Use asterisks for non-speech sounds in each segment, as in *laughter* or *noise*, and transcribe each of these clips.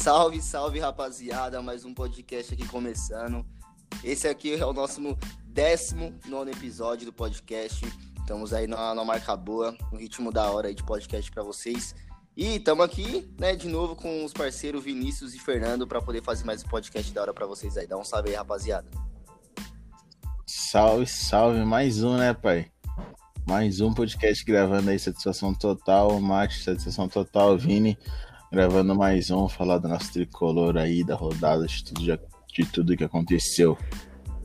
Salve, salve, rapaziada. Mais um podcast aqui começando. Esse aqui é o nosso 19 episódio do podcast. Estamos aí na, marca boa, no ritmo da hora aí de podcast para vocês. E estamos aqui, né, de novo com os parceiros Vinícius e Fernando para poder fazer mais um podcast da hora para vocês aí. Dá um salve aí, rapaziada. Salve, salve. Mais um, né, pai? Mais um podcast gravando aí, satisfação total. Mate, satisfação total. Vini, gravando mais um, falar do nosso tricolor aí, da rodada, de tudo, de tudo que aconteceu.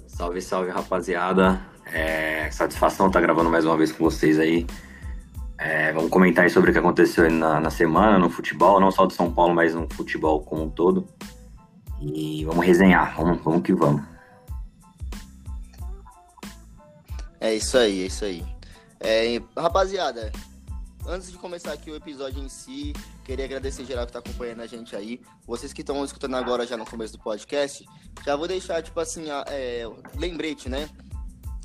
Salve, salve, rapaziada. É, satisfação estar tá gravando mais uma vez com vocês aí. É, vamos comentar aí sobre o que aconteceu na, na semana no futebol, não só do São Paulo, mas no futebol como um todo. E vamos resenhar, vamos, vamos que vamos. É isso aí, é isso aí. É, rapaziada, antes de começar aqui o episódio em si, queria agradecer geral que está acompanhando a gente aí. Vocês que estão escutando agora já no começo do podcast, já vou deixar, tipo assim, é, lembrete, né?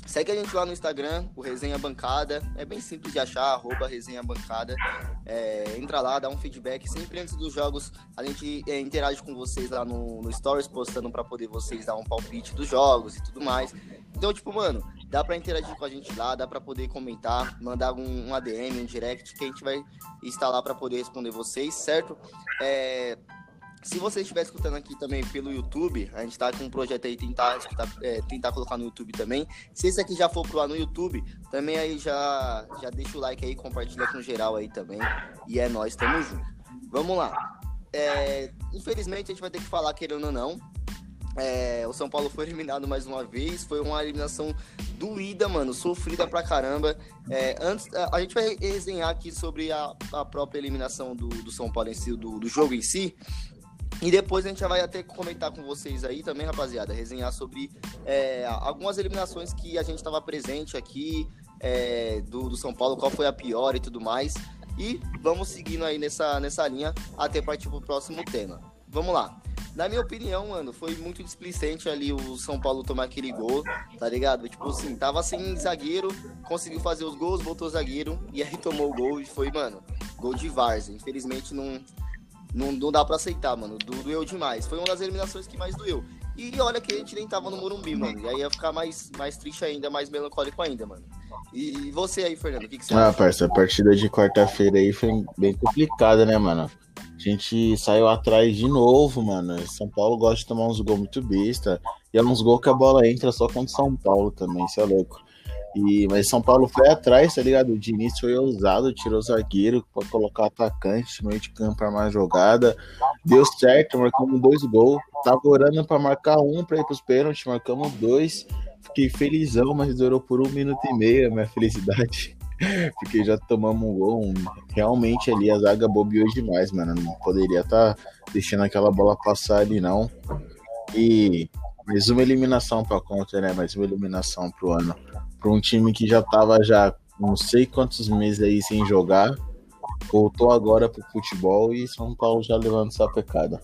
Segue a gente lá no Instagram, o Resenha Bancada. É bem simples de achar, arroba Resenha Bancada. É, entra lá, dá um feedback. Sempre antes dos jogos, a gente é, interage com vocês lá no, no Stories, postando para poder vocês dar um palpite dos jogos e tudo mais. Então, tipo, mano, dá para interagir com a gente lá, dá para poder comentar, mandar um, um ADM, um direct, que a gente vai estar lá para poder responder vocês, certo? É, se você estiver escutando aqui também pelo YouTube, a gente está com um projeto aí tentar é, tentar colocar no YouTube também. Se esse aqui já for pro ar no YouTube, também aí já já deixa o like aí, compartilha com geral aí também. E é nós, tamo junto. Vamos lá. É, infelizmente a gente vai ter que falar querendo ou não. É, o São Paulo foi eliminado mais uma vez. Foi uma eliminação doída, mano, sofrida pra caramba. É, antes, a, a, gente vai resenhar aqui sobre a, a própria eliminação do, do São Paulo em si, do, do jogo em si. E depois a gente já vai até comentar com vocês aí também, rapaziada, resenhar sobre é, algumas eliminações que a gente estava presente aqui é, do, do São Paulo, qual foi a pior e tudo mais. E vamos seguindo aí nessa, nessa linha até partir pro próximo tema. Vamos lá. Na minha opinião, mano, foi muito displicente ali o São Paulo tomar aquele gol, tá ligado? Tipo assim, tava sem zagueiro, conseguiu fazer os gols, voltou zagueiro, e aí *laughs* tomou o gol e foi, mano, gol de Varsa. Infelizmente não, não, não dá pra aceitar, mano. Do, doeu demais. Foi uma das eliminações que mais doeu. E olha que a gente nem tava no Morumbi, mano. E aí ia ficar mais, mais triste ainda, mais melancólico ainda, mano. E, e você aí, Fernando, o que, que você ah, acha? Ah, parça, a partida de quarta-feira aí foi bem complicada, né, mano? A gente saiu atrás de novo, mano. São Paulo gosta de tomar uns gols muito besta. E é uns gols que a bola entra só contra São Paulo também, isso é louco. E, mas São Paulo foi atrás, tá ligado? O Diniz foi ousado, tirou o zagueiro para colocar atacante no meio de campo para mais jogada. Deu certo, marcamos dois gols. Tava orando para marcar um para ir pros pênaltis, marcamos dois. Fiquei felizão, mas durou por um minuto e meio a minha felicidade. *laughs* Porque já tomamos um gol. Realmente ali a zaga bobeou demais, mano. Não poderia estar tá deixando aquela bola passar ali, não. E mais uma eliminação para conta, né? Mais uma eliminação pro ano para um time que já estava já não sei quantos meses aí sem jogar, voltou agora pro futebol e São Paulo já levando essa pecada.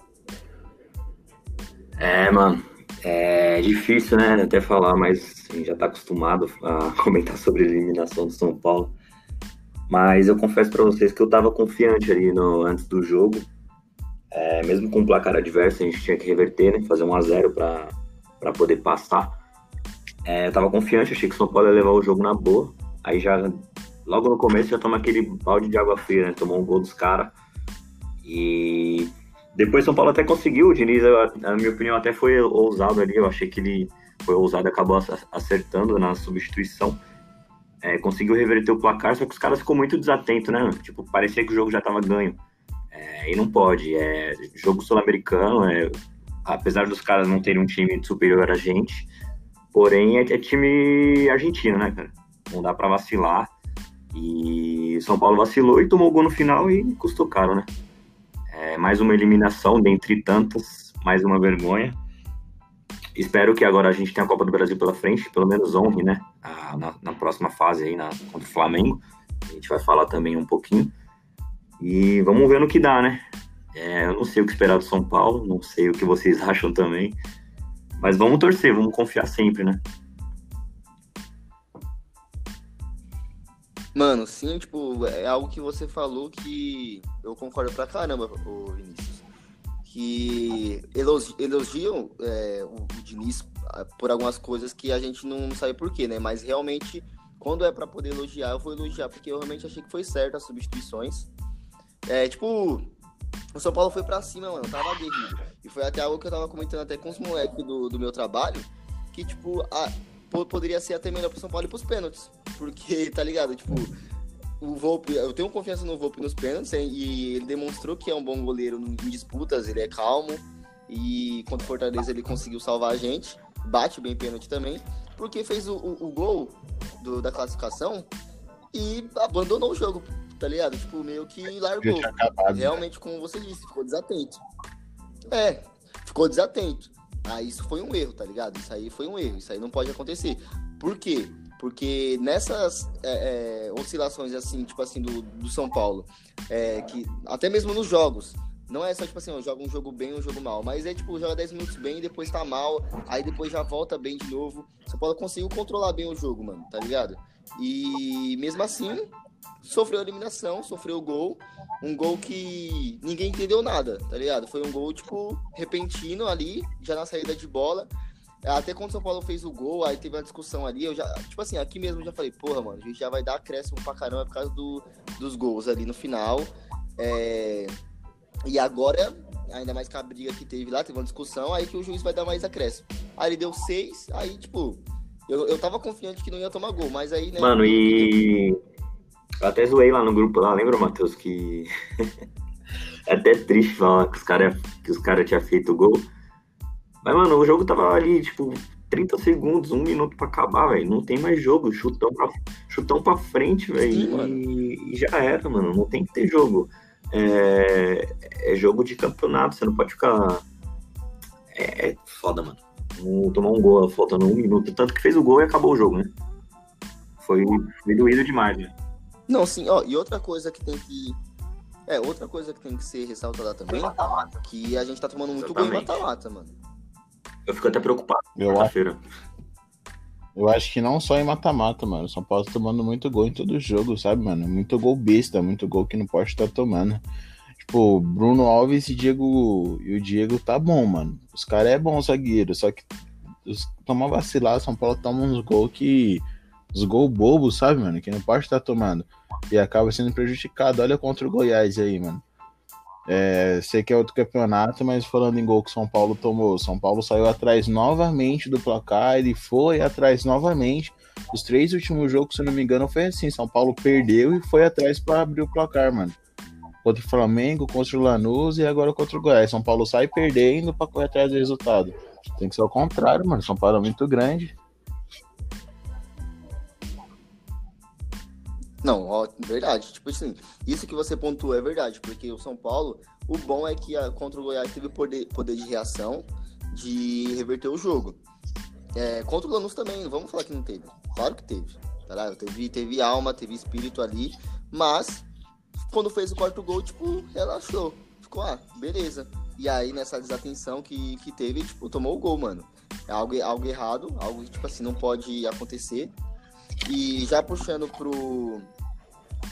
É, mano, é difícil, né, até falar, mas a gente já tá acostumado a *laughs* comentar sobre a eliminação do São Paulo. Mas eu confesso para vocês que eu tava confiante ali no, antes do jogo. É, mesmo com o placar adverso, a gente tinha que reverter, né, fazer um a 0 para poder passar. É, eu tava confiante, achei que o São Paulo ia levar o jogo na boa. Aí já, logo no começo, já toma aquele balde de água fria, né? Tomou um gol dos caras. E depois o São Paulo até conseguiu. O Diniz, na minha opinião, até foi ousado ali. Eu achei que ele foi ousado acabou acertando na substituição. É, conseguiu reverter o placar, só que os caras ficou muito desatentos, né? Tipo, parecia que o jogo já tava ganho. É, e não pode. É jogo sul-americano, é, apesar dos caras não terem um time superior a gente, Porém, é, é time argentino, né, cara? Não dá para vacilar. E São Paulo vacilou e tomou gol no final e custou caro, né? É mais uma eliminação dentre tantas, mais uma vergonha. Espero que agora a gente tenha a Copa do Brasil pela frente, pelo menos honre, né? A, na, na, próxima fase aí, na, contra o Flamengo. A gente vai falar também um pouquinho. E vamos ver no que dá, né? É, eu não sei o que esperar do São Paulo, não sei o que vocês *laughs* acham também. Mas vamos torcer, vamos confiar sempre, né? Mano, sim, tipo, é algo que você falou que eu concordo pra caramba, ô Vinícius. que elogi- elogiam é, o, o Diniz ah, por algumas coisas que a gente não sabe por quê, né? Mas realmente, quando é pra poder elogiar, eu vou elogiar, porque eu realmente achei que foi certo as substituições. É, tipo, o São Paulo foi pra cima, mano, tava aguerrido. E foi até algo que eu tava comentando até com os moleques do, do meu trabalho, que, tipo, a, po- poderia ser até melhor pro São Paulo ir pros pênaltis. Porque, *laughs* tá ligado? Tipo, o Volpe, eu tenho confiança no Volpe nos pênaltis e ele demonstrou que é um bom goleiro em disputas, ele é calmo e contra o Fortaleza ele conseguiu salvar a gente, bate bem pênalti também, porque fez o, o- o gol do- da classificação e abandonou o jogo, tá ligado? Tipo, meio que largou. acabado. Realmente, como você disse, ficou desatento. É, ficou desatento. Aí isso foi um erro, tá ligado? Isso aí foi um erro, isso aí não pode acontecer. Por quê? Porque nessas é, é, oscilações assim, tipo assim, do, do São Paulo, é, que até mesmo nos jogos, não é só tipo assim, ó, joga um jogo bem ou um jogo mal, mas é tipo, joga 10 minutos bem, depois tá mal, aí depois já volta bem de novo. São Paulo conseguiu controlar bem o jogo, mano, tá ligado? E mesmo assim, sofreu eliminação, sofreu gol, um gol que ninguém entendeu nada, tá ligado? Foi um gol, tipo, repentino ali, já na saída de bola. Até quando o São Paulo fez o gol, aí teve uma discussão ali, eu já, tipo assim, aqui mesmo eu já falei, porra, mano, a gente já vai dar acréscimo pra caramba por causa do, dos gols ali no final. É, E agora, ainda mais com a briga que teve lá, teve uma discussão, aí que o juiz vai dar mais acréscimo. Aí ele deu seis, aí, tipo, eu, eu tava confiante que não ia tomar gol, mas aí, né? Mano, e. Eu até zoei lá no grupo lá, lembra, Matheus, que. *laughs* é até triste falar que os caras cara tinham feito o gol. Mas, mano, o jogo tava ali, tipo, 30 segundos, um minuto pra acabar, velho. Não tem mais jogo. Chutão pra, chutão pra frente, velho. E, e já era, mano. Não tem que ter jogo. É, é jogo de campeonato, você não pode ficar. É, é foda, mano. Não tomar um gol faltando um minuto. Tanto que fez o gol e acabou o jogo, né? Foi, foi doído demais, né? Não, sim, ó, e outra coisa que tem que. É, outra coisa que tem que ser ressaltada também, que a gente tá tomando muito gol em mata-mata, mano. Eu fico até preocupado Eu acho, eu acho que não só em mata-mata, mano. O São Paulo tá tomando muito gol em todo jogo, sabe, mano? Muito gol besta, muito gol que não pode estar tomando. Tipo, Bruno Alves e Diego. E o Diego tá bom, mano. Os caras é bom zagueiro, só que os, toma vacilar, São Paulo toma uns gols que. Os gols bobos, sabe, mano? Que não pode estar tomando. E acaba sendo prejudicado. Olha contra o Goiás aí, mano. É, sei que é outro campeonato, mas falando em gol que São Paulo tomou, São Paulo saiu atrás novamente do placar, ele foi atrás novamente. Os três últimos jogos, se não me engano, foi assim: São Paulo perdeu e foi atrás para abrir o placar, mano. Contra o Flamengo, contra o Lanús e agora contra o Goiás. São Paulo sai perdendo para correr atrás do resultado. Tem que ser o contrário, mano. São Paulo é muito grande. Não, ó, verdade. Tipo assim, isso que você pontuou é verdade, porque o São Paulo, o bom é que a, contra o Goiás teve poder, poder de reação de reverter o jogo. É, contra o Lanús também, vamos falar que não teve. Claro que teve. Tá ligado? teve, teve alma, teve espírito ali, mas quando fez o quarto gol, tipo, relaxou. Ficou, ah, beleza. E aí, nessa desatenção que, que teve, tipo, tomou o gol, mano. É algo, algo errado, algo que, tipo assim, não pode acontecer. E já puxando pro,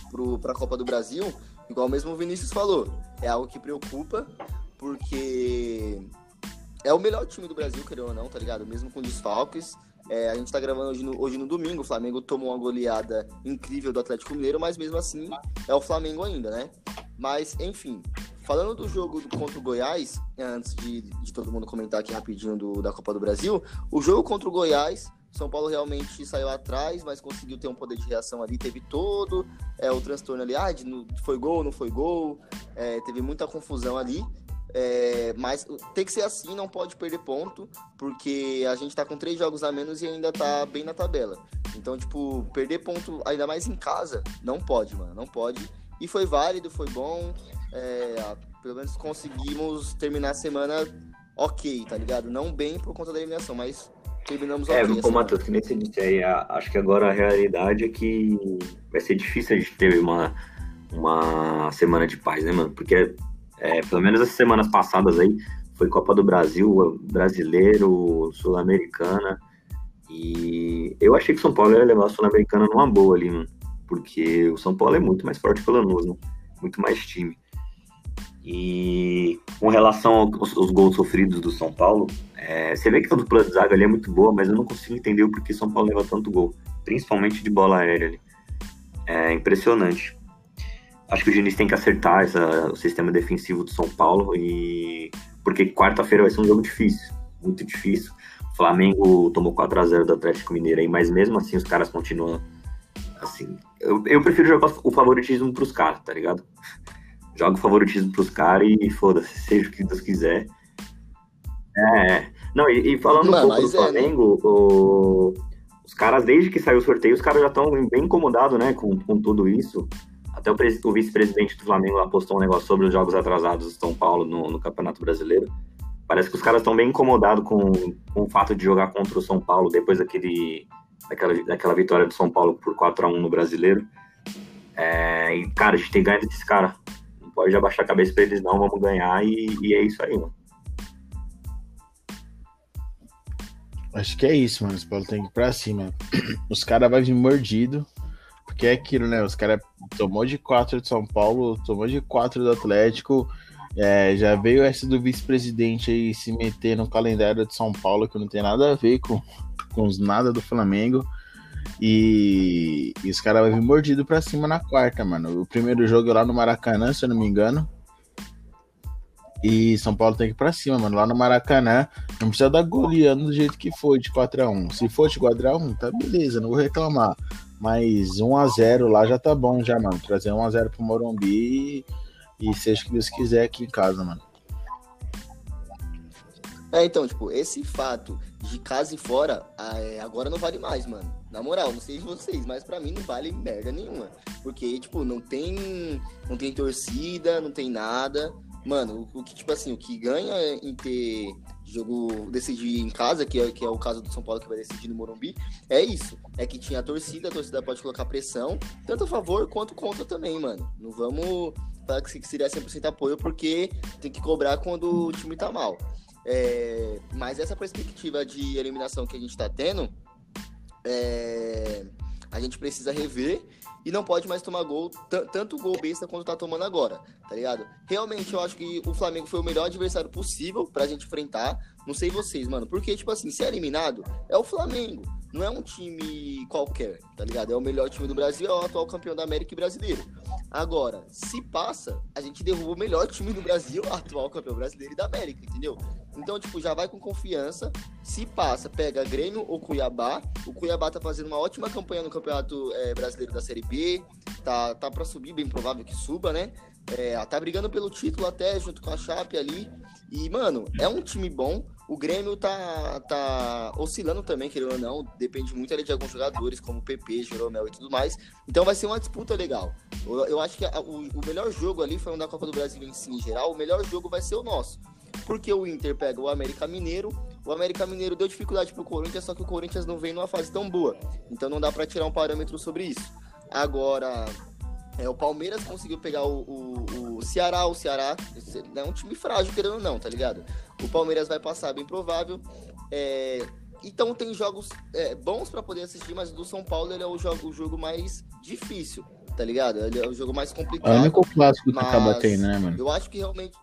pro, pra Copa do Brasil, igual mesmo o Vinícius falou, é algo que preocupa, porque é o melhor time do Brasil, querendo ou não, tá ligado? Mesmo com desfalques. É, a gente tá gravando hoje no, hoje no domingo, o Flamengo tomou uma goleada incrível do Atlético Mineiro, mas mesmo assim é o Flamengo ainda, né? Mas, enfim, falando do jogo contra o Goiás, antes de, de todo mundo comentar aqui rapidinho do, da Copa do Brasil, o jogo contra o Goiás, São Paulo realmente saiu atrás, mas conseguiu ter um poder de reação ali, teve todo é, o transtorno ali, ah, de, foi gol, não foi gol, é, teve muita confusão ali. É, mas tem que ser assim, não pode perder ponto, porque a gente tá com três jogos a menos e ainda tá bem na tabela. Então, tipo, perder ponto, ainda mais em casa, não pode, mano, não pode. E foi válido, foi bom. é, pelo menos conseguimos terminar a semana ok, tá ligado? Não bem por conta da eliminação, mas terminamos. É, ô semana. Matheus, que nem você disse aí, acho que agora a realidade é que vai ser difícil a gente ter uma, uma semana de paz, né, mano? Porque, é, pelo menos as semanas passadas aí, foi Copa do Brasil, Brasileiro, Sul-Americana, e eu achei que o São Paulo ia levar a Sul-Americana numa boa ali, mano. Porque o São Paulo é muito mais forte que o Lanús, né? Muito mais time. E com relação aos, aos gols sofridos do São Paulo, é, você vê que a dupla de zaga ali é muito boa, mas eu não consigo entender o porquê São Paulo leva tanto gol, principalmente de bola aérea ali. É impressionante. Acho que o Diniz tem que acertar essa, o sistema defensivo do São Paulo e porque quarta-feira vai ser um jogo difícil, muito difícil. O Flamengo tomou 4 a 0 do Atlético Mineiro aí, mas mesmo assim os caras continuam assim. Eu, eu prefiro jogar o favoritismo pros caras, tá ligado? Joga o favoritismo pros caras e foda-se, seja o que Deus quiser. É. Não, e, e falando um pouco do Flamengo, é, né? o, os caras, desde que saiu o sorteio, os caras já estão bem incomodados, né, com, com tudo isso. Até o, o vice-presidente do Flamengo lá postou um negócio sobre os jogos atrasados do São Paulo no, no Campeonato Brasileiro. Parece que os caras estão bem incomodados com, com o fato de jogar contra o São Paulo depois daquele, daquela, daquela vitória do São Paulo por 4 a 1 no Brasileiro. É, e, cara, a gente tem desses caras. Não pode abaixar a cabeça pra eles, não. Vamos ganhar e, e é isso aí, mano. Acho que é isso, mano. Os Paulo tem que ir pra cima. *clears throat* Os caras vão vir mordido. Porque é aquilo, né? Os caras tomou de 4 de São Paulo, tomou de 4 do Atlético. É, já veio essa do vice-presidente aí se meter no calendário de São Paulo, que não tem nada a ver com, com os nada do Flamengo. E, e os caras vão vir mordido pra cima na quarta, mano. O primeiro jogo é lá no Maracanã, se eu não me engano. E São Paulo tem que ir pra cima, mano. Lá no Maracanã, não precisa dar goleando do jeito que foi, de 4x1. Se for de 4x1, tá beleza, não vou reclamar. Mas 1x0 lá já tá bom, já, mano. Trazer 1x0 pro Morumbi e, e seja o que Deus quiser aqui em casa, mano. É, então, tipo, esse fato de casa e fora, ah, é, agora não vale mais, mano. Na moral, não sei de vocês, mas para mim não vale merda nenhuma. Porque, tipo, não tem, não tem torcida, não tem nada. Mano, o, o que, tipo assim, o que ganha em ter jogo decidir em casa, que é, que é o caso do São Paulo que vai decidir no Morumbi, é isso. É que tinha a torcida, a torcida pode colocar pressão, tanto a favor quanto contra também, mano. Não vamos falar que seria 100% apoio, porque tem que cobrar quando o time tá mal. É, mas essa perspectiva de eliminação que a gente tá tendo, é, a gente precisa rever e não pode mais tomar gol, tanto gol besta quanto tá tomando agora, tá ligado? Realmente eu acho que o Flamengo foi o melhor adversário possível pra gente enfrentar. Não sei vocês, mano, porque, tipo assim, se é eliminado, é o Flamengo. Não é um time qualquer, tá ligado? É o melhor time do Brasil, é o atual campeão da América e brasileiro. Agora, se passa, a gente derruba o melhor time do Brasil, *laughs* atual campeão brasileiro e da América, entendeu? Então, tipo, já vai com confiança. Se passa, pega Grêmio ou Cuiabá. O Cuiabá tá fazendo uma ótima campanha no Campeonato é, Brasileiro da Série B. Tá, tá para subir, bem provável que suba, né? É, tá brigando pelo título até, junto com a Chape ali. E, mano, é um time bom. O Grêmio tá, tá oscilando também, querendo ou não. Depende muito ali de alguns jogadores, como PP, Jeromel e tudo mais. Então vai ser uma disputa legal. Eu, eu acho que a, o, o, melhor jogo ali foi um da Copa do Brasil em si, em geral. O melhor jogo vai ser o nosso. Porque o Inter pega o América Mineiro. O América Mineiro deu dificuldade pro Corinthians, só que o Corinthians não vem numa fase tão boa. Então não dá para tirar um parâmetro sobre isso. Agora, é, o Palmeiras conseguiu pegar o, o, o Ceará, o Ceará é um time frágil, querendo ou não, tá ligado? O Palmeiras vai passar, bem provável. É, então tem jogos é, bons para poder assistir, mas o do São Paulo ele é o jogo, o jogo mais difícil, tá ligado? Ele é o jogo mais complicado. É o único clássico que acaba tendo, né, mano? Eu acho que realmente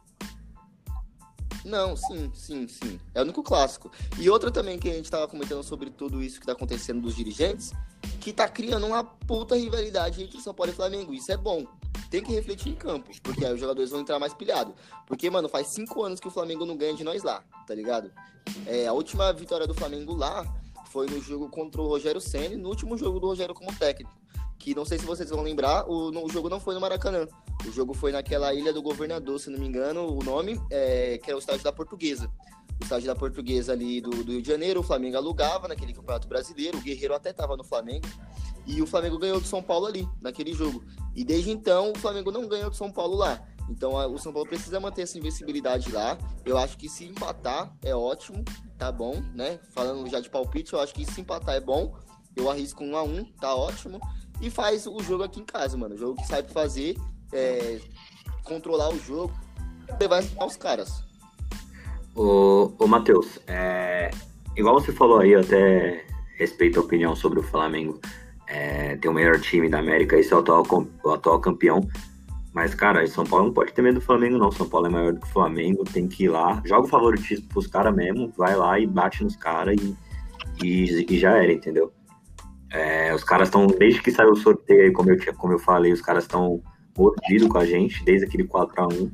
não, sim, sim, sim. É o único clássico. E outra também que a gente tava comentando sobre tudo isso que tá acontecendo dos dirigentes, que tá criando uma puta rivalidade entre São Paulo e Flamengo. Isso é bom. Tem que refletir em campo, porque aí os jogadores vão entrar mais pilhados. Porque, mano, faz cinco anos que o Flamengo não ganha de nós lá, tá ligado? É, a última vitória do Flamengo lá foi no jogo contra o Rogério Senna, no último jogo do Rogério como técnico que não sei se vocês vão lembrar, o, o jogo não foi no Maracanã. O jogo foi naquela Ilha do Governador, se não me engano, o nome, é, que é o estádio da Portuguesa. O estádio da Portuguesa ali do, do Rio de Janeiro, o Flamengo alugava naquele Campeonato Brasileiro, o Guerreiro até estava no Flamengo. E o Flamengo ganhou do São Paulo ali, naquele jogo. E desde então, o Flamengo não ganhou do São Paulo lá. Então, o São Paulo precisa manter essa invencibilidade lá. Eu acho que se empatar é ótimo, tá bom, né? Falando já de palpite, eu acho que se empatar é bom. Eu arrisco um a um, tá ótimo e faz o jogo aqui em casa, mano. O jogo que sabe fazer, é, controlar o jogo, levar os caras. Ô, ô Matheus, é, igual você falou aí, eu até respeito a opinião sobre o Flamengo é, ter o melhor time da América e ser o atual, o atual campeão. Mas, cara, São Paulo não pode ter medo do Flamengo, não. São Paulo é maior do que o Flamengo, tem que ir lá, joga o favoritismo pros caras mesmo, vai lá e bate nos caras e, e, e, já era, entendeu? É, os caras estão, desde que saiu o sorteio, como eu, como eu falei, os caras estão mordidos com a gente, desde aquele 4x1.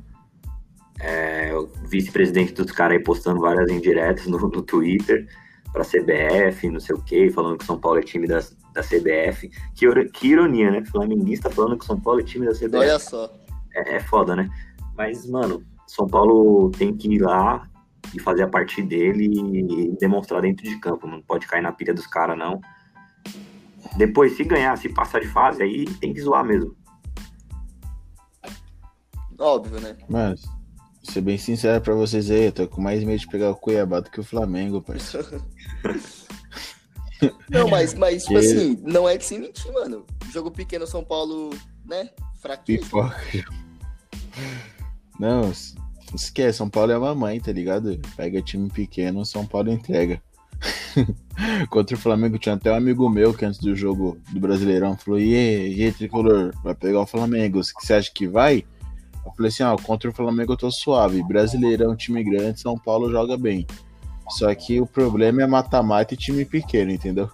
É, o vice-presidente dos caras aí postando várias indiretas no, no Twitter pra CBF, não sei o que, falando que São Paulo é time da, da CBF. Que, que ironia, né? Flamenguista falando que São Paulo é time da CBF. Olha só. É, é foda, né? Mas, mano, São Paulo tem que ir lá e fazer a parte dele e demonstrar dentro de campo. Não pode cair na pilha dos caras, não. Depois, se ganhar, se passar de fase, aí tem que zoar mesmo. Óbvio, né? Mas, ser bem sincero pra vocês aí, eu tô com mais medo de pegar o Cuiabá do que o Flamengo, parceiro. *laughs* não, mas, mas tipo *laughs* assim, não é que sem mentir, mano. Jogo pequeno São Paulo, né? Fraquinho. Pipoca. Não, esquece, São Paulo é uma mãe, tá ligado? Pega time pequeno, São Paulo entrega. *laughs* Contra o Flamengo tinha até um amigo meu que antes do jogo do Brasileirão falou: e aí, tricolor, vai pegar o Flamengo, você acha que vai? Eu falei assim: ó, contra o Flamengo eu tô suave. Brasileirão, time grande, São Paulo joga bem. Só que o problema é mata-mata e time pequeno, entendeu?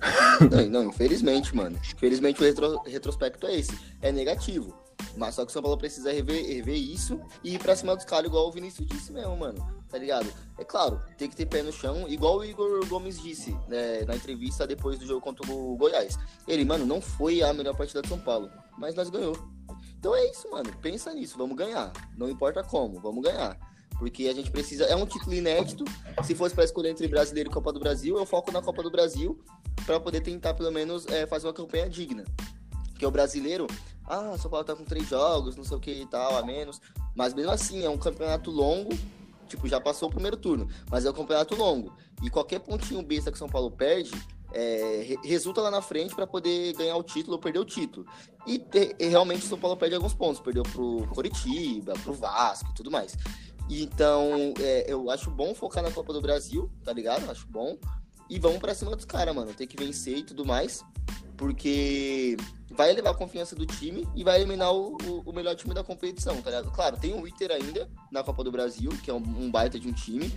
*laughs* Não, não, infelizmente, mano. Infelizmente o retro, retrospecto é esse. É negativo. Mas só que o São Paulo precisa rever, rever isso e ir pra cima dos caras, igual o Vinícius disse mesmo, mano. Tá ligado? É claro, tem que ter pé no chão, igual o Igor Gomes disse né, na entrevista depois do jogo contra o Goiás. Ele, mano, não foi a melhor partida de São Paulo, mas nós ganhou. Então é isso, mano. Pensa nisso, vamos ganhar. Não importa como, vamos ganhar. Porque a gente precisa. É um título inédito. Se fosse para escolher entre brasileiro e Copa do Brasil, eu foco na Copa do Brasil para poder tentar, pelo menos, é, fazer uma campanha digna. Porque o brasileiro, ah, São Paulo tá com três jogos, não sei o que e tal, a menos. Mas mesmo assim, é um campeonato longo. Tipo, já passou o primeiro turno, mas é um campeonato longo. E qualquer pontinho besta que São Paulo perde, é, resulta lá na frente para poder ganhar o título ou perder o título. E, e realmente o São Paulo perde alguns pontos. Perdeu pro Coritiba, pro Vasco e tudo mais. Então, é, eu acho bom focar na Copa do Brasil, tá ligado? Acho bom. E vamos pra cima dos caras, mano. Tem que vencer e tudo mais. Porque vai elevar a confiança do time e vai eliminar o, o, o, melhor time da competição, tá ligado? Claro, tem o Inter ainda na Copa do Brasil, que é um, um baita de um time.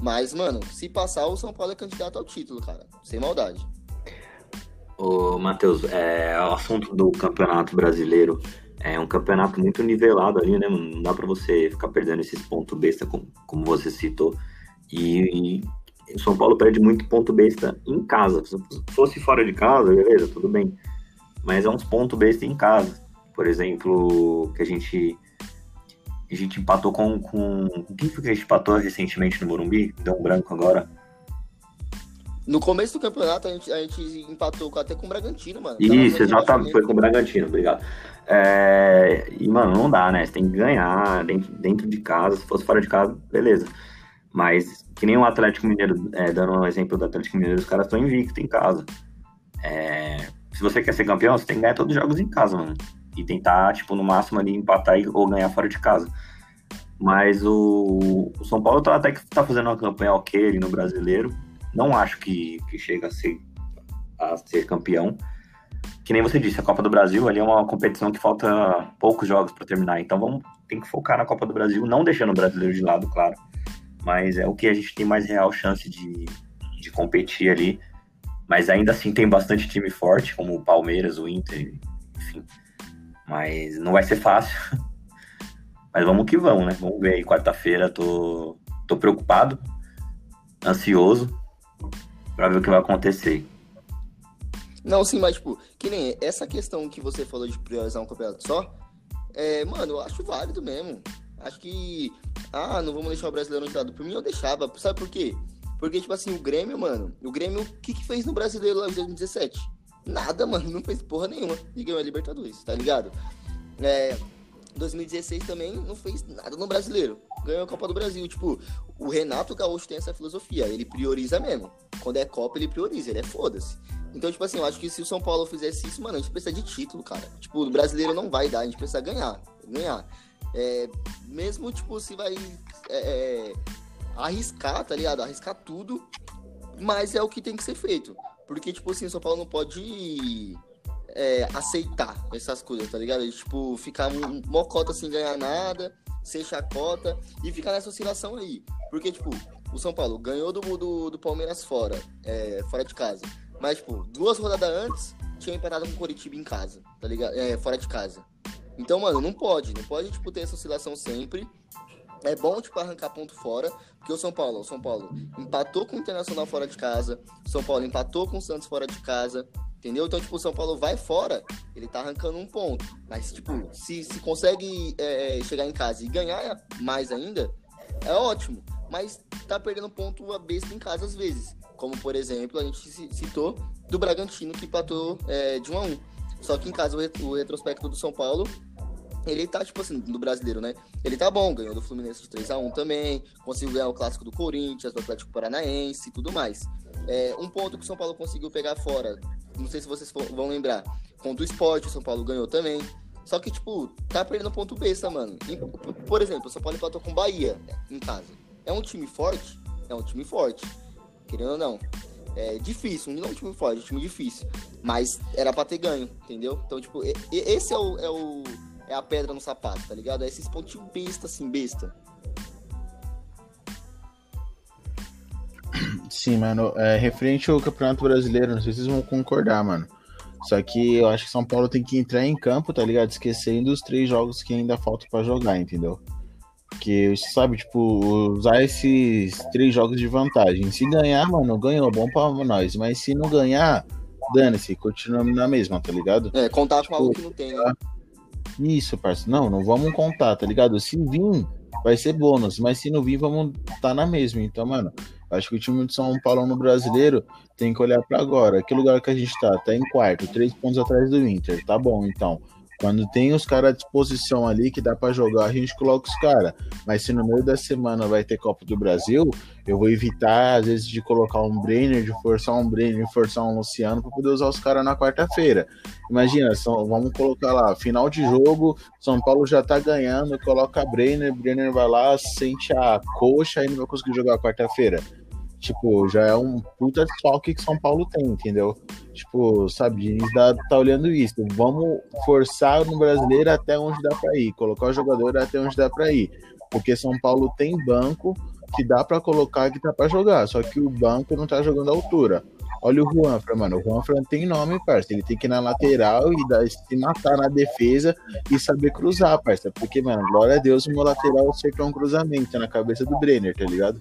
Mas, mano, se passar, o São Paulo é candidato ao título, cara. Sem maldade. Ô, Matheus, é, o assunto do campeonato brasileiro é um campeonato muito nivelado ali, né? Não dá para você ficar perdendo esses pontos besta, como, como você citou. E, e o São Paulo perde muito ponto besta em casa. Se fosse fora de casa, beleza, tudo bem. Mas é uns pontos besta em casa. Por exemplo, que a gente a gente empatou com, com. Quem foi que a gente empatou recentemente no Morumbi? Deu um branco agora. No começo do campeonato, a gente, a gente empatou até com o Bragantino, mano. Isso, exatamente. Foi com o Bragantino, obrigado. É, e, mano, não dá, né? Você tem que ganhar dentro, dentro de casa. Se fosse fora de casa, beleza. Mas, que nem o Atlético Mineiro, é, dando um exemplo do Atlético Mineiro, os caras estão invictos em casa. É, se você quer ser campeão, você tem que ganhar todos os jogos em casa, mano. E tentar, tipo, no máximo ali empatar ou ganhar fora de casa. Mas o, o São Paulo tá, até que tá fazendo uma campanha ok ali no brasileiro não acho que, que chega a ser, a ser campeão. Que nem você disse, a Copa do Brasil ali é uma competição que falta poucos jogos para terminar. Então vamos tem que focar na Copa do Brasil, não deixando o brasileiro de lado, claro. Mas é o que a gente tem mais real chance de, de competir ali. Mas ainda assim tem bastante time forte, como o Palmeiras, o Inter, enfim. Mas não vai ser fácil. *laughs* Mas vamos que vamos, né? Vamos ver aí. Quarta-feira tô, tô preocupado, ansioso, para ver o que vai acontecer. Não, sim, mas, tipo, que nem essa questão que você falou de priorizar um campeonato só, é, mano, eu acho válido mesmo. Acho que, ah, não vamos deixar o brasileiro de lado. Por mim, eu deixava. Sabe por quê? Porque, tipo assim, o Grêmio, mano, o Grêmio, o que que fez no brasileiro lá em 2017? Nada, mano, não fez porra nenhuma. E ganhou a Libertadores, tá ligado? É, 2016 também não fez nada no brasileiro. Ganhou a Copa do Brasil. Tipo, o Renato Gaúcho tem essa filosofia. Ele prioriza mesmo. Quando é Copa, ele prioriza. Ele é foda-se. Então, tipo assim, eu acho que se o São Paulo fizesse isso, mano, a gente precisa de título, cara. Tipo, o brasileiro não vai dar, a gente precisa ganhar. Ganhar. É, mesmo, tipo, se vai é, é, arriscar, tá ligado? Arriscar tudo. Mas é o que tem que ser feito. Porque, tipo assim, o São Paulo não pode é, aceitar essas coisas, tá ligado? De, tipo, ficar mocota sem ganhar nada, ser chacota e ficar nessa oscilação aí. Porque, tipo, o São Paulo ganhou do, do, do Palmeiras fora, é, fora de casa. Mas, tipo, duas rodadas antes, tinha empatado com o Coritiba em casa, tá ligado? É, fora de casa. Então, mano, não pode, não pode, tipo, ter essa oscilação sempre. É bom, tipo, arrancar ponto fora, porque o São Paulo, o São Paulo empatou com o Internacional fora de casa, o São Paulo empatou com o Santos fora de casa, entendeu? Então, tipo, o São Paulo vai fora, ele tá arrancando um ponto. Mas, tipo, se, se consegue é, chegar em casa e ganhar mais ainda, é ótimo. Mas tá perdendo ponto a besta em casa às vezes. Como, por exemplo, a gente citou do Bragantino, que empatou é, de 1 a 1 Só que em casa, o retrospecto do São Paulo ele tá, tipo assim, no brasileiro, né? Ele tá bom, ganhou do Fluminense de 3x1 também, conseguiu ganhar o clássico do Corinthians, do Atlético Paranaense e tudo mais. É, um ponto que o São Paulo conseguiu pegar fora, não sei se vocês vão lembrar, contra o esporte, o São Paulo ganhou também. Só que, tipo, tá perdendo ponto besta, mano. Por exemplo, o São Paulo empatou com o Bahia em casa. É um time forte? É um time forte. Querendo ou não. É difícil, não é um time forte, é um time difícil. Mas era pra ter ganho, entendeu? Então, tipo, esse é o, é o é a pedra no sapato, tá ligado? É esses pontinhos besta, assim, besta. Sim, mano. É, referente ao Campeonato Brasileiro, não sei se vocês vão concordar, mano. Só que eu acho que São Paulo tem que entrar em campo, tá ligado? Esquecendo os três jogos que ainda faltam para jogar, entendeu? Porque, sabe, tipo, usar esses três jogos de vantagem. Se ganhar, mano, ganhou, bom pra nós. Mas se não ganhar, dane-se, continuamos na mesma, tá ligado? É, contar tipo, com algo que não tem, né? Isso, parceiro. Não, não vamos contar, tá ligado? Se vir, vai ser bônus, mas se não vir, vamos tá na mesma. Então, mano, acho que o time de São Paulo no brasileiro tem que olhar para agora. Que lugar que a gente tá? Tá em quarto, três pontos atrás do Inter. Tá bom, então. Quando tem os caras à disposição ali que dá para jogar, a gente coloca os caras. Mas se no meio da semana vai ter Copa do Brasil, eu vou evitar, às vezes, de colocar um Brenner, de forçar um Brenner, forçar um Luciano para poder usar os caras na quarta-feira. Imagina, são, vamos colocar lá, final de jogo, São Paulo já tá ganhando, coloca Brenner, Brenner vai lá, sente a coxa e não vai conseguir jogar quarta-feira tipo, já é um puta desfalque que São Paulo tem, entendeu? Tipo, sabe, Diniz tá, tá olhando isso. Vamos forçar no brasileiro até onde dá pra ir, colocar o jogador até onde dá pra ir. Porque São Paulo tem banco que dá para colocar que tá para jogar, só que o banco não tá jogando a altura. Olha o Juanfra, mano. O Juanfra tem nome, parça. Ele tem que ir na lateral e dar, se matar na defesa e saber cruzar, parça. Porque, mano, glória a Deus, o meu lateral acertou um cruzamento na cabeça do Brenner, tá ligado?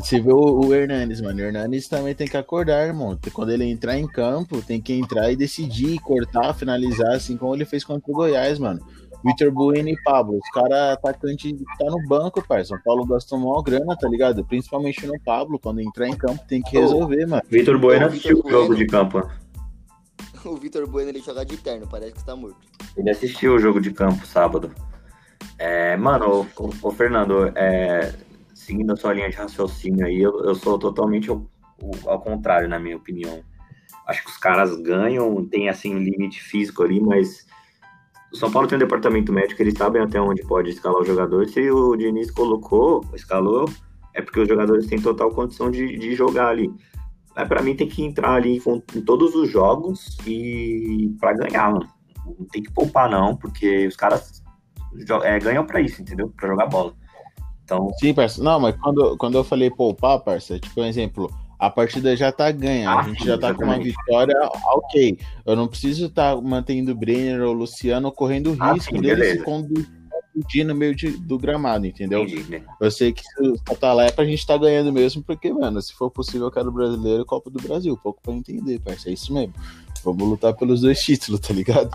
Você vê o, o Hernanes, mano. O Hernanes também tem que acordar, irmão. Quando ele entrar em campo, tem que entrar e decidir, cortar, finalizar, assim como ele fez contra o Goiás, mano. Vitor Bueno e Pablo, os caras atacante tá no banco, pai. São Paulo gastou maior grana, tá ligado? Principalmente no Pablo, quando entrar em campo tem que resolver, mano. Vitor Bueno assistiu o jogo de campo. O Vitor Bueno ele joga de terno, parece que tá morto. Ele assistiu o jogo de campo sábado. É, mano, o, o Fernando, é, seguindo a sua linha de raciocínio aí, eu, eu sou totalmente ao, ao, contrário, na minha opinião. Acho que os caras ganham, tem assim um limite físico ali, mas o São Paulo tem um departamento médico, eles sabem até onde pode escalar o jogador. Se o Diniz colocou, escalou, é porque os jogadores têm total condição de, de jogar ali. Mas para mim tem que entrar ali em, todos os jogos e para ganhar, mano. Não tem que poupar não, porque os caras é, ganham para isso, entendeu? Para jogar bola. Então... Sim, parça. Não, mas quando, quando eu falei poupar, parça, tipo, um exemplo, a partida já tá ganha, ah, a gente sim, já tá exatamente. com uma vitória, ok. Eu não preciso estar tá mantendo o Brenner ou o Luciano correndo ah, risco sim, deles se conduzir no meio de, do gramado, entendeu? Entendi, né? Eu sei que se tá lá é pra gente tá ganhando mesmo, porque, mano, se for possível, eu quero brasileiro Copa do Brasil. Pouco pra entender, parça. É isso mesmo. Vamos lutar pelos dois títulos, tá ligado?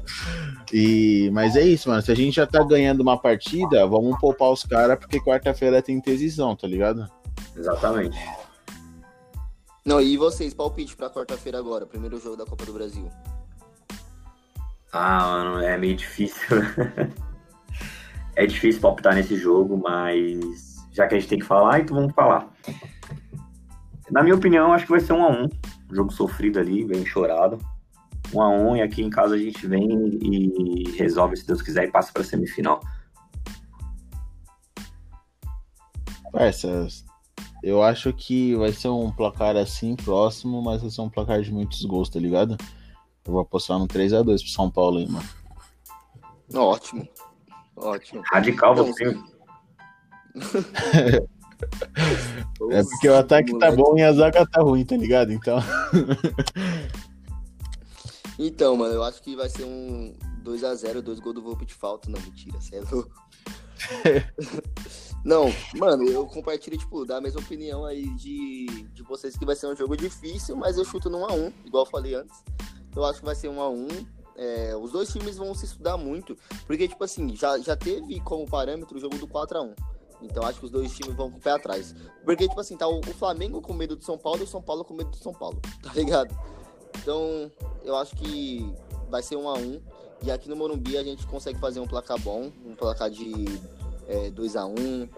E, mas é isso, mano. Se a gente já tá ganhando uma partida, vamos poupar os caras, porque quarta-feira tem decisão, tá ligado? Exatamente. Não, e vocês, palpite pra quarta-feira agora, primeiro jogo da Copa do Brasil? Ah, mano, é meio difícil. *laughs* é difícil palpitar nesse jogo, mas já que a gente tem que falar, então vamos falar. Na minha opinião, acho que vai ser um a um. Um jogo sofrido ali, bem chorado um a um, e aqui em casa a gente vem e resolve, se Deus quiser, e passa para semifinal. Essas, eu acho que vai ser um placar assim próximo, mas vai ser um placar de muitos gols, tá ligado? Eu vou apostar no 3x2 pro São Paulo aí, mano. Ótimo. Ótimo. Radical Então, você. *laughs* É porque o ataque tá bom e a zaga tá ruim, tá ligado? Então. *laughs* Então, mano, eu acho que vai ser um 2x0, dois gols do Volpe de falta. Não, mentira, você é louco. *laughs* Não, mano, eu compartilho, tipo, da mesma opinião aí de, de vocês que vai ser um jogo difícil, mas eu chuto no 1x1, igual eu falei antes. Eu acho que vai ser 1x1. É, os dois times vão se estudar muito, porque, tipo assim, já, já teve como parâmetro o jogo do 4x1. Então acho que os dois times vão com o pé atrás. Porque, tipo assim, tá o, o Flamengo com medo do São Paulo e o São Paulo com medo do São Paulo, *laughs* tá ligado? Então, eu acho que vai ser 1 a 1 E aqui no Morumbi a gente consegue fazer um placar bom, um placar de é, 2 a 1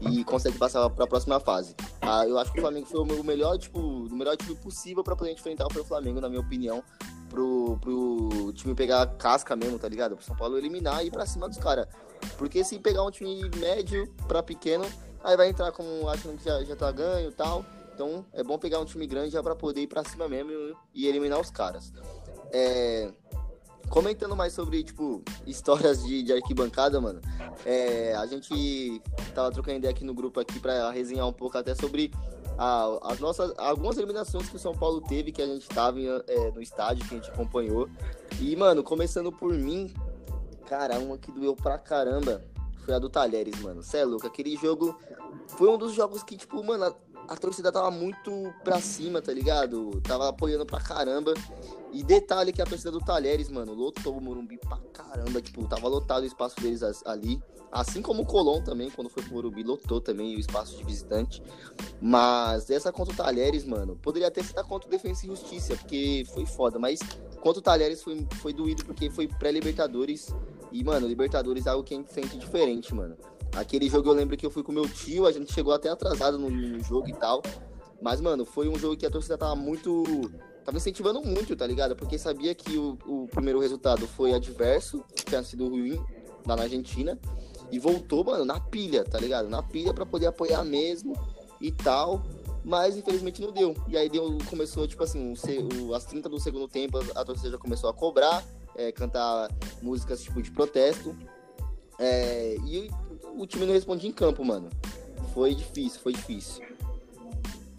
e consegue passar para a próxima fase. Ah, eu acho que o Flamengo foi o melhor, tipo, o melhor time possível para poder enfrentar o Flamengo, na minha opinião, pro, pro time pegar casca mesmo, tá ligado? Pro São Paulo eliminar e ir pra cima dos caras. Porque se pegar um time médio para pequeno, aí vai entrar como achando que já, já tá ganho e tal. Então é bom pegar um time grande já para poder ir para cima mesmo e eliminar os caras. É, comentando mais sobre, tipo, *laughs* histórias de, de arquibancada, mano. É, a gente tava trocando ideia aqui no grupo aqui para resenhar um pouco até sobre a, as nossas algumas eliminações que o São Paulo teve, que a gente tava em, é, no estádio, que a gente acompanhou. E, mano, começando por mim, cara, uma que doeu pra caramba foi a do Talheres, mano. Cê é louco, aquele jogo foi um dos jogos que, tipo, mano, a, torcida tava muito pra cima, tá ligado? Tava apoiando pra caramba. E detalhe que a torcida do Talheres, mano, lotou o Morumbi pra caramba. Tipo, tava lotado o espaço deles ali. Assim como o Colón também, quando foi pro Morumbi, lotou também o espaço de visitante. Mas essa contra o Talheres, mano, poderia até ser contra o Defensa e Justiça, porque foi foda. Mas contra o Talheres foi, foi doído porque foi pré-Libertadores. E, mano, Libertadores é algo que a gente sente diferente, mano. Aquele jogo eu lembro que eu fui com meu tio, a gente chegou até atrasado no, no jogo e tal. Mas, mano, foi um jogo que a torcida tava muito. Tava incentivando muito, tá ligado? Porque sabia que o, o primeiro resultado foi adverso, tinha sido ruim lá na Argentina. E voltou, mano, na pilha, tá ligado? Na pilha para poder apoiar mesmo e tal. Mas infelizmente não deu. E aí deu, começou, tipo assim, o, o, as 30 do segundo tempo, a torcida já começou a cobrar, é, cantar músicas tipo de protesto. É, e o time não respondia em campo, mano. Foi difícil, foi difícil.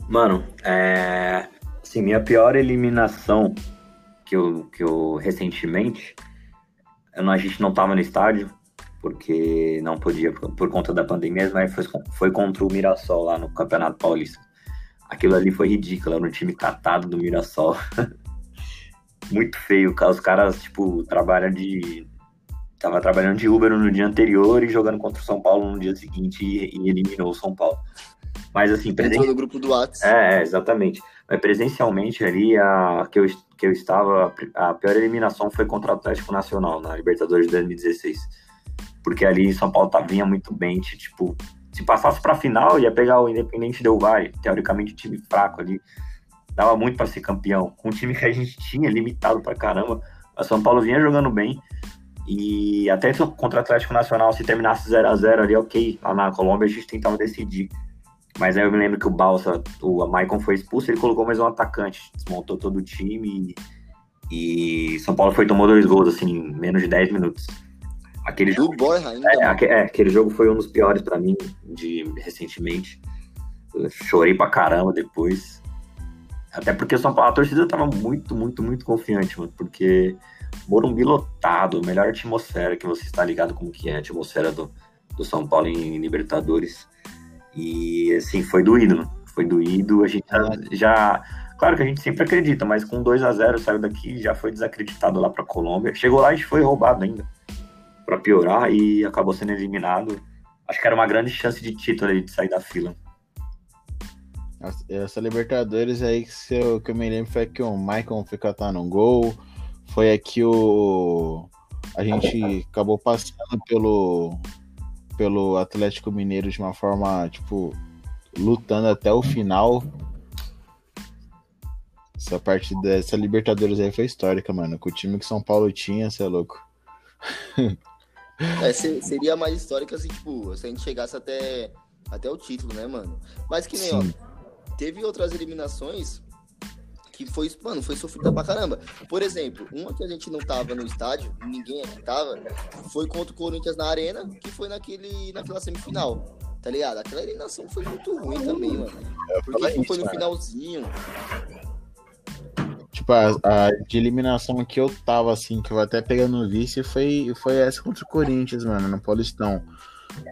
Mano, é. Assim, minha pior eliminação que eu, que eu recentemente. Eu, a gente não tava no estádio, porque não podia por, por conta da pandemia, mas foi, foi contra o Mirassol lá no Campeonato Paulista. Aquilo ali foi ridículo, era um time catado do Mirassol. *laughs* Muito feio, os caras, tipo, trabalham de. Tava trabalhando de Uber no dia anterior e jogando contra o São Paulo no dia seguinte e, e eliminou o São Paulo. Mas assim, presen... no grupo do WhatsApp. É, é, exatamente. Mas presencialmente ali, a que eu, que eu estava, a pior eliminação foi contra o Atlético Nacional, na Libertadores de 2016. Porque ali São Paulo tá, vinha muito bem, tipo, se passasse pra final, ia pegar o Independente Del Valle, teoricamente time fraco ali. Dava muito para ser campeão. Com o time que a gente tinha, limitado pra caramba. A São Paulo vinha jogando bem. E até contra o Atlético Nacional, se terminasse 0 a 0 ali, ok. Lá na Colômbia a gente tentava decidir. Mas aí eu me lembro que o Balsa, o Maicon foi expulso, ele colocou mais um atacante, desmontou todo o time e, e São Paulo foi tomou dois gols assim em menos de 10 minutos. Aquele do jogo, Borja ainda. É, é, aquele jogo foi um dos piores para mim de recentemente. Eu chorei pra caramba depois. Até porque São Paulo, a torcida tava muito, muito, muito confiante, mano, porque Morumbi lotado, melhor atmosfera que você está ligado como que é a atmosfera do, do São Paulo em Libertadores. E assim, foi doído, mano. Foi doído. A gente já, Claro que a gente sempre acredita, mas com 2 a 0 saiu daqui, já foi desacreditado lá pra Colômbia. Chegou lá e foi roubado ainda. para piorar e acabou sendo eliminado. Acho que era uma grande chance de título de sair da fila. Essa Libertadores aí que eu, que eu me lembro foi que o Michael foi catar no gol. Foi aqui o. A gente acabou passando pelo pelo Atlético Mineiro de uma forma, tipo, lutando até o final. Essa parte dessa Libertadores aí foi histórica, mano. Com o time que São Paulo tinha, você é louco. é, seria mais histórica se, tipo, se a gente chegasse até, até o título, né, mano? Mas que nem, Sim. ó, teve outras eliminações que foi, mano, foi sofrida pra caramba. Por exemplo, uma que a gente não tava no estádio, ninguém aqui tava, foi contra o Corinthians na Arena, que foi naquele, naquela semifinal. Tá ligado? Aquela eliminação foi muito ruim também, mano. Porque tipo, foi no finalzinho. Tipo, a, a, de eliminação que eu tava, assim, que eu até pegando no vice, foi, foi essa contra o Corinthians, mano, no Paulistão.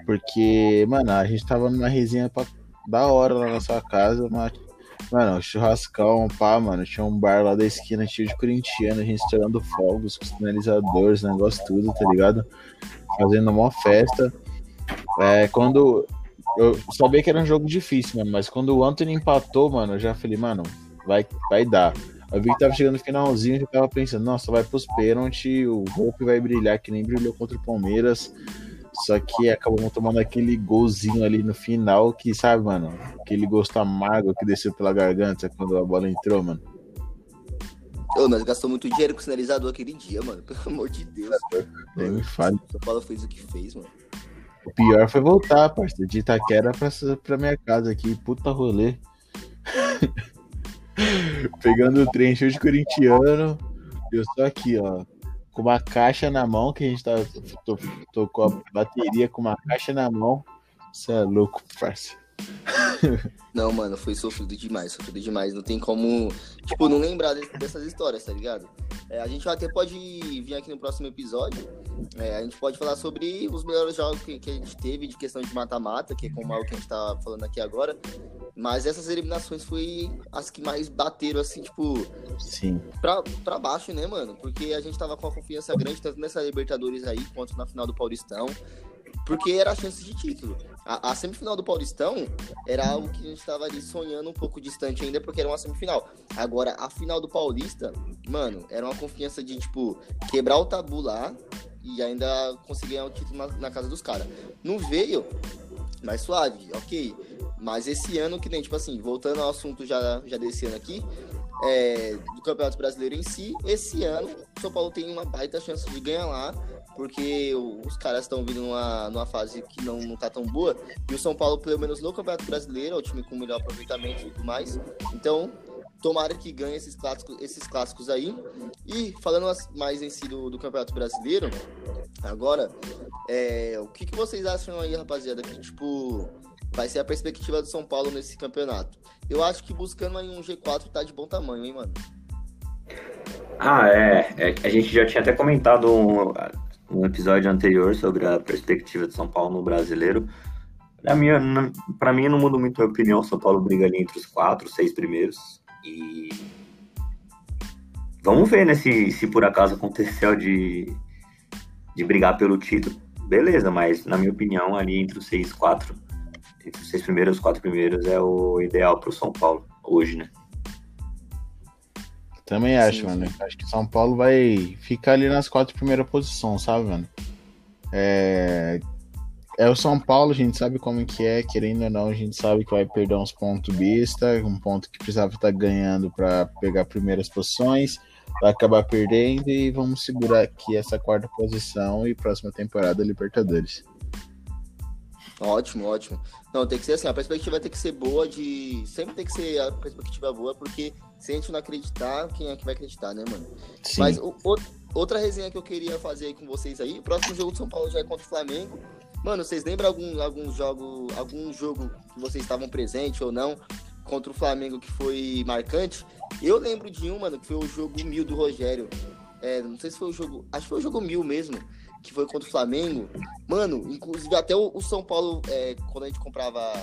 Porque, mano, a gente tava numa resenha pra, da hora lá na sua casa, mas Mano, churrascão, pá, mano. Tinha um bar lá da esquina cheio de corintiano, a gente estourando fogos, com sinalizadores, negócio tudo, tá ligado? Fazendo uma festa. É, quando. Eu sabia que era um jogo difícil, mano, mas quando o Anthony empatou, mano, eu já falei, mano, vai, vai dar. Eu vi que tava chegando no finalzinho, eu tava pensando, nossa, vai pros pênaltis, o Volpe vai brilhar, que nem brilhou contra o Palmeiras. Só que acabou tomando aquele golzinho ali no final que, sabe, mano? Aquele gosto amargo que desceu pela garganta quando a bola entrou, mano. Ô, nós gastamos muito dinheiro com o sinalizador aquele dia, mano. *laughs* Pelo amor de Deus. Nem me fale. São Paulo fez o que fez, mano. O pior foi voltar, parceiro, de Itaquera pra, pra minha casa aqui. Puta rolê. *laughs* Pegando o trem cheio de corintiano. Eu só aqui, ó com uma caixa na mão, que a gente tá, tocou a bateria com uma caixa na mão. Você é louco, parceiro. *laughs* Não, mano, foi sofrido demais, sofrido demais. Não tem como, tipo, não lembrar dessas histórias, tá ligado? É, a gente até pode vir aqui no próximo episódio. É, a gente pode falar sobre os melhores jogos que, que a gente teve de questão de mata-mata, que é como é o que a gente tá falando aqui agora. Mas essas eliminações foi as que mais bateram, assim, tipo. Sim. Pra, pra baixo, né, mano? Porque a gente tava com a confiança grande, tanto nessa Libertadores aí, quanto na final do Paulistão. Porque era a chance de título. A, a semifinal do Paulistão era algo que a gente tava ali sonhando um pouco distante ainda, porque era uma semifinal. Agora, a final do Paulista, mano, era uma confiança de, tipo, quebrar o tabu lá e ainda conseguir ganhar o título na, na casa dos caras. Não veio, mais suave, ok. Mas esse ano, que nem, tipo assim, voltando ao assunto já, já desse ano aqui, é, do Campeonato Brasileiro em si, esse ano o São Paulo tem uma baita chance de ganhar lá, porque os caras estão vindo numa, numa fase que não, não tá tão boa, e o São Paulo, pelo menos no Campeonato Brasileiro, é o time com melhor aproveitamento e tudo mais. Então, tomara que ganhe esses clássicos, esses clássicos aí. E falando mais em si do, do Campeonato Brasileiro, agora, é, o que, que vocês acham aí, rapaziada, que, tipo vai ser a perspectiva do São Paulo nesse campeonato. Eu acho que buscando aí um G4 tá de bom tamanho, hein, mano? Ah, é. é a gente já tinha até comentado um, episódio anterior sobre a perspectiva de São Paulo no brasileiro. Pra mim, pra mim não muda muito a opinião. São Paulo briga ali entre os quatro, seis primeiros. E vamos ver, né, se, se por acaso aconteceu de, de brigar pelo título. Beleza, mas na minha opinião, ali entre os seis e quatro entre os seis primeiros, os quatro primeiros é o ideal para o São Paulo hoje, né? Também acho, sim, mano. Sim. Acho que São Paulo vai ficar ali nas quatro primeiras posições, sabe, mano? É... é o São Paulo, a gente sabe como que é, querendo ou não, a gente sabe que vai perder uns pontos besta, um ponto que precisava estar ganhando para pegar primeiras posições, vai acabar perdendo e vamos segurar aqui essa quarta posição e próxima temporada Libertadores. Ótimo, ótimo. Não, tem que ser assim, a perspectiva tem que ser boa de. Sempre tem que ser a perspectiva boa, porque se a gente não acreditar, quem é que vai acreditar, né, mano? Sim. Mas o, o, outra resenha que eu queria fazer aí com vocês aí, o próximo jogo do São Paulo já é contra o Flamengo. Mano, vocês lembram algum, algum jogo, algum jogo que vocês estavam presentes ou não contra o Flamengo que foi marcante? Eu lembro de um, mano, que foi o jogo mil do Rogério. É, não sei se foi o jogo. Acho que foi o jogo mil mesmo que foi contra o Flamengo. Mano, inclusive até o, o São Paulo, é, quando a gente comprava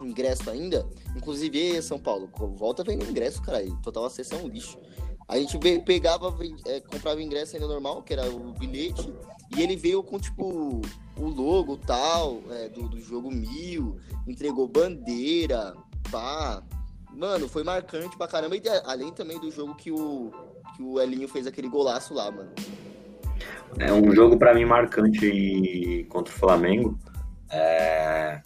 ingresso ainda, inclusive São Paulo, volta vendo ingresso, cara, total acesso é um lixo. A gente pegava, é, comprava ingresso ainda normal, que era o bilhete, e ele veio com, tipo, o logo tal, é, do, do jogo mil, entregou bandeira, pá. Mano, foi marcante pra caramba, e além também do jogo que o, que o Elinho fez aquele golaço lá, mano. É um jogo para mim marcante contra o Flamengo. É...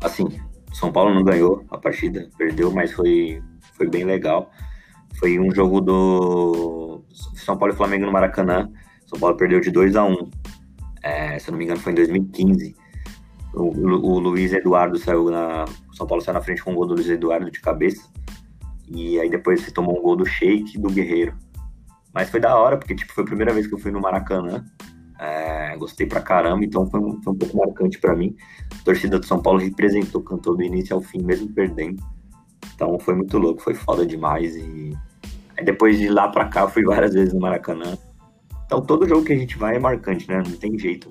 Assim, São Paulo não ganhou a partida, perdeu, mas foi, foi bem legal. Foi um jogo do São Paulo e Flamengo no Maracanã. São Paulo perdeu de 2 a 1 um. é, Se eu não me engano, foi em 2015. O, o, Luiz Eduardo saiu na. O São Paulo saiu na frente com o gol do Luiz Eduardo de cabeça. E aí depois você tomou um gol do Sheik do Guerreiro. Mas foi da hora, porque tipo, foi a primeira vez que eu fui no Maracanã. É, gostei pra caramba, então foi um, foi um pouco marcante para mim. A torcida do São Paulo representou, cantou do início ao fim, mesmo perdendo. Então foi muito louco, foi foda demais. E aí depois de lá pra cá, eu fui várias vezes no Maracanã. Então todo jogo que a gente vai é marcante, né? Não tem jeito.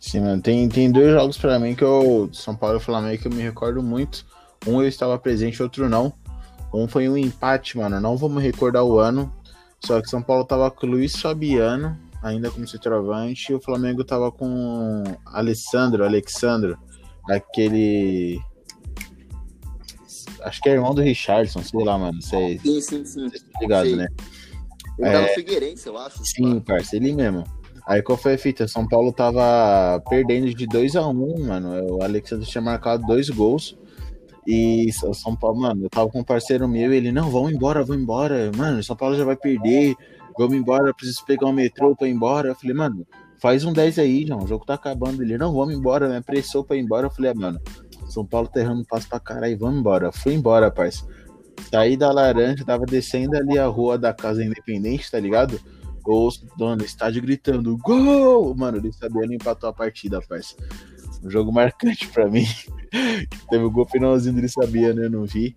Sim, mano. Tem, tem dois jogos para mim que eu. São Paulo e Flamengo que eu me recordo muito. Um eu estava presente, outro não. Um foi um empate, mano. Não me recordar o ano. Só que São Paulo tava com o Luiz Fabiano, ainda como centroavante, e o Flamengo tava com Alessandro, Alexandro, aquele. Acho que é irmão do Richardson, sei lá, mano. Sei, sim, sim, sim. Cês ligado, Sei. né? Ele É. Figueirense, eu acho. Sim, parceiro, ele mesmo. Aí qual foi a fita? São Paulo tava perdendo de 2 a 1 um, mano. O Alexandre tinha marcado dois gols. E o São Paulo, mano, eu tava com um parceiro meu e ele, não, vamos embora, vamos embora. Mano, São Paulo já vai perder. Vamos embora, preciso pegar um metrô pra ir embora. Eu falei, mano, faz um 10 aí, João. O jogo tá acabando. Ele, não, vamos embora, me apressou pra ir embora. Eu falei, ah, mano, São Paulo tá errando passo pra caralho, vamos embora. Fui embora, parça. Saí da laranja, tava descendo ali a rua da Casa Independente, tá ligado? Eu ouço o dono do estádio gritando, gol! Mano, ele sabia não empatou a partida, parça. Um jogo marcante pra mim. *laughs* Teve o gol finalzinho dele sabia, né? Eu não vi.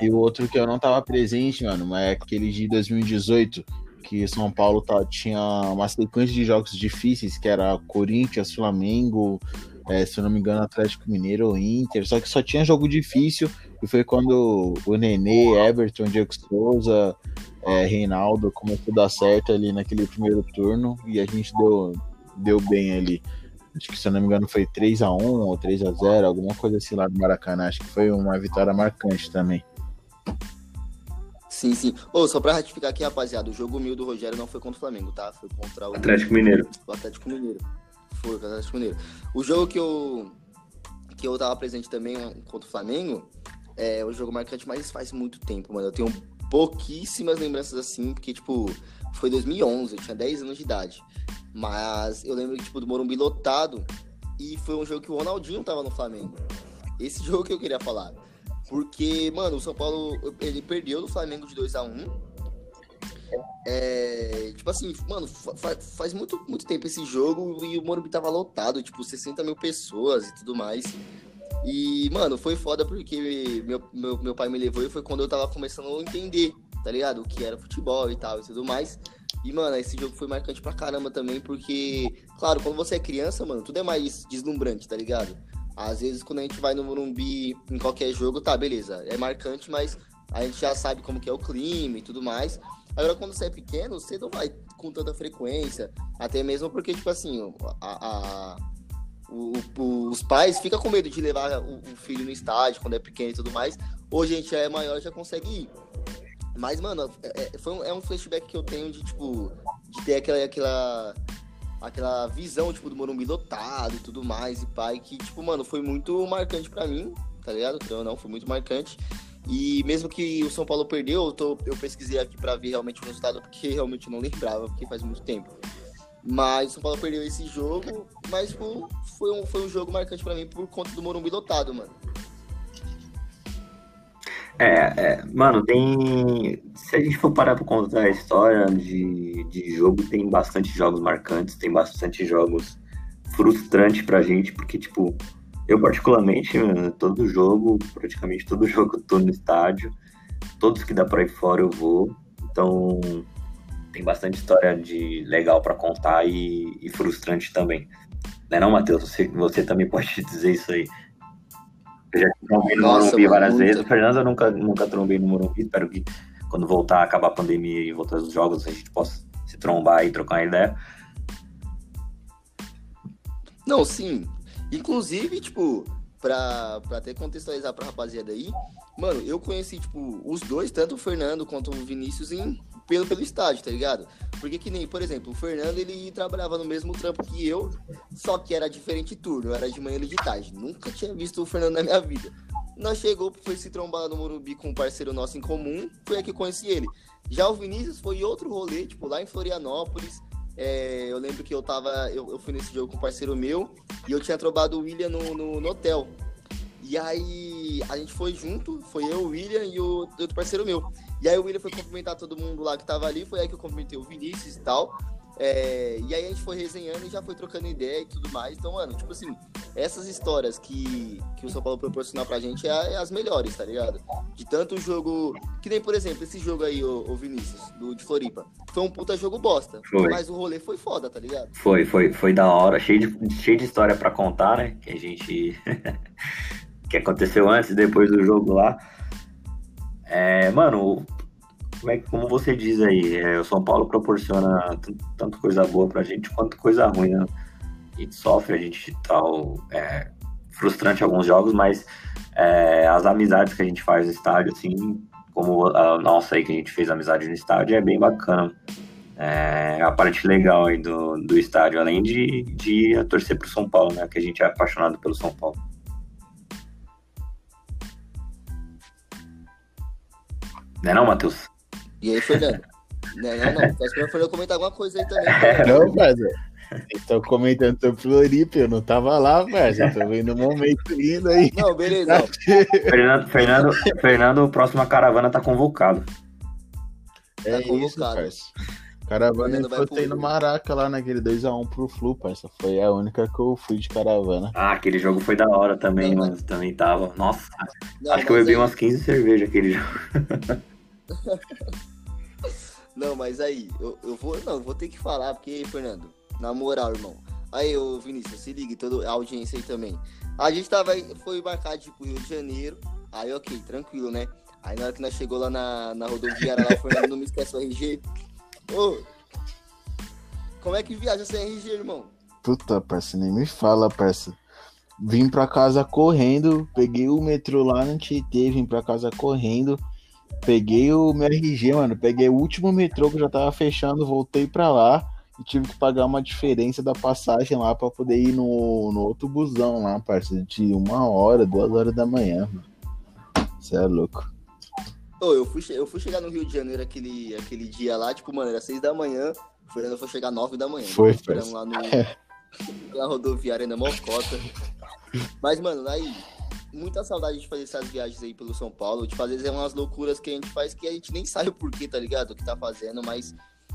E o outro que eu não tava presente, mano, mas é aquele de 2018, que São Paulo tá, tinha uma sequência de jogos difíceis, que era Corinthians, Flamengo, é, se eu não me engano, Atlético Mineiro ou Inter, só que só tinha jogo difícil, e foi quando o Nenê, Everton, Diego Souza, é, Reinaldo começou a dar certo ali naquele primeiro turno, e a gente deu, deu bem ali. Acho que, se eu não me engano, foi 3x1 ou 3x0, alguma coisa assim lá do Maracanã. Acho que foi uma vitória marcante também. Sim, sim. Ô, só pra ratificar aqui, rapaziada, o jogo mil do Rogério não foi contra o Flamengo, tá? Foi contra o Atlético Mineiro. o Atlético Mineiro. Foi contra o Atlético Mineiro. O jogo que eu que eu tava presente também contra o Flamengo é o jogo marcante, mas faz muito tempo, mano. Eu tenho pouquíssimas lembranças assim, porque, tipo, foi 2011, eu tinha 10 anos de idade. Mas eu lembro, tipo, do Morumbi lotado e foi um jogo que o Ronaldinho tava no Flamengo. Esse *laughs* jogo que eu queria falar. Porque, mano, o São Paulo, ele perdeu do Flamengo de 2 a 1 é, tipo assim, mano, fa- fa- faz muito, muito tempo esse jogo e o Morumbi tava lotado, tipo, 60 mil pessoas e tudo mais. E, mano, foi foda porque meu, meu, meu pai me levou e foi quando eu tava começando a entender, tá ligado? O que era futebol e tal e tudo mais. E, mano, esse jogo foi marcante pra caramba também, porque, claro, quando você é criança, mano, tudo é mais deslumbrante, tá ligado? Às vezes, quando a gente vai no Morumbi em qualquer jogo, tá, beleza, é marcante, mas a gente já sabe como que é o clima e tudo mais. Agora, quando você é pequeno, você não vai com tanta frequência, até mesmo porque, tipo assim, a, a- o- o- os pais ficam com medo de levar o, o filho no estádio quando é pequeno e tudo mais. Hoje a gente já é maior já consegue ir. Mas, mano, é, é- foi um, é um flashback que eu tenho de, tipo, de ter aquela, aquela, aquela visão, tipo, do Morumbi lotado e tudo mais, e pai, que, tipo, mano, foi muito marcante pra mim, tá ligado? Então, não, foi muito marcante. E mesmo que o São Paulo perdeu, eu, tô, eu pesquisei aqui pra ver realmente o resultado, porque realmente não lembrava, porque faz muito tempo. Mas o São Paulo perdeu esse jogo, mas tipo, foi, um, foi um jogo marcante pra mim por conta do Morumbi lotado, mano. É, é, mano, tem. Se a gente for parar pra contar a história de, de jogo, tem bastante jogos marcantes, tem bastante jogos frustrantes pra gente, porque, tipo, eu particularmente, todo jogo, praticamente todo *laughs* jogo eu tô no estádio, todos que dá pra ir fora eu vou, então tem bastante história de legal pra contar e, e frustrante também. Não é não, Matheus? Você, você também *laughs* pode dizer isso aí. Eu já trombei no Nossa, Morumbi várias muita. vezes. O Fernando eu nunca, nunca trombei no Morumbi. Espero que quando voltar, acabar a pandemia e voltar os jogos, a gente possa se trombar e trocar uma ideia. Não, sim. Inclusive, tipo, pra, pra até contextualizar pra rapaziada aí, mano, eu conheci, tipo, os dois, tanto o Fernando quanto o Vinícius, em, pelo, pelo estádio, tá ligado? Porque que nem, por exemplo, o Fernando, ele trabalhava no mesmo trampo que eu, só que era diferente turno, era de manhã e de tarde. Nunca tinha visto o Fernando na minha vida. Nós chegou, foi se trombar no Morumbi com um parceiro nosso em comum, foi aí que conheci ele. Já o Vinícius foi outro rolê, tipo, lá em Florianópolis, é, eu lembro que eu tava. Eu, eu fui nesse jogo com um parceiro meu e eu tinha trombado o William no, no, no hotel. E aí a gente foi junto, foi eu, o William e o outro parceiro meu. E aí o William foi cumprimentar todo mundo lá que tava ali, foi aí que eu cumprimentei o Vinícius e tal. É, e aí a gente foi resenhando e já foi trocando ideia e tudo mais. Então, mano, tipo assim, essas histórias que, que o São Paulo proporcionou pra gente é, é as melhores, tá ligado? De tanto jogo. Que nem, por exemplo, esse jogo aí, o, o Vinícius, do, de Floripa. Foi um puta jogo bosta. Foi. Mas o rolê foi foda, tá ligado? Foi, foi, foi da hora, cheio de, cheio de história pra contar, né? Que a gente. *laughs* que aconteceu antes e depois do jogo lá. É, mano, como, é, como você diz aí, é, o São Paulo proporciona tanto coisa boa pra gente quanto coisa ruim, né? A gente sofre, a gente tal. É, frustrante alguns jogos, mas é, as amizades que a gente faz no estádio, assim, como a nossa aí que a gente fez amizade no estádio, é bem bacana. É a parte legal aí do, do estádio, além de, de torcer pro São Paulo, né? Que a gente é apaixonado pelo São Paulo. Não é não, Matheus? E aí, Fernando? não, não, não. Tá esperando o Fernando comentar alguma coisa aí também. Né? Não, parceiro. Estão comentando sobre Floripa, eu não tava lá, velho. Tô vendo um momento lindo aí. Não, beleza. *laughs* Fernando, Fernando, Fernando, próxima caravana tá convocado. É tá convocado. isso, Caravana foi ter no Maraca lá naquele 2x1 pro Flu, parça. Foi a única que eu fui de caravana. Ah, aquele jogo foi da hora também, não, mano. Também tava. Nossa, não, acho que eu bebi aí... umas 15 cervejas aquele jogo. *laughs* *laughs* não, mas aí, eu, eu vou. Não, eu vou ter que falar, porque, Fernando, na moral, irmão. Aí, ô Vinícius, se ligue, toda a audiência aí também. A gente tava, foi de tipo, Rio de Janeiro. Aí, ok, tranquilo, né? Aí na hora que nós chegou lá na, na rodoviária, lá, Fernando não me esquece o RG. Ô, como é que viaja sem RG, irmão? Puta, parça, nem me fala, parça. Vim pra casa correndo, peguei o metrô lá no Tietê, vim pra casa correndo, peguei o meu RG, mano, peguei o último metrô que já tava fechando, voltei pra lá e tive que pagar uma diferença da passagem lá pra poder ir no, no outro busão lá, parça, de uma hora, duas horas da manhã. Você é louco. Oh, eu, fui, eu fui chegar no Rio de Janeiro aquele, aquele dia lá, tipo, mano, era seis da manhã, o Fernando foi chegar nove da manhã. Foi, foi. lá no, *laughs* na rodoviária ainda mocota. Mas, mano, aí, muita saudade de fazer essas viagens aí pelo São Paulo. De fazer umas loucuras que a gente faz que a gente nem *laughs* sabe o porquê, tá ligado? O que tá fazendo, mas,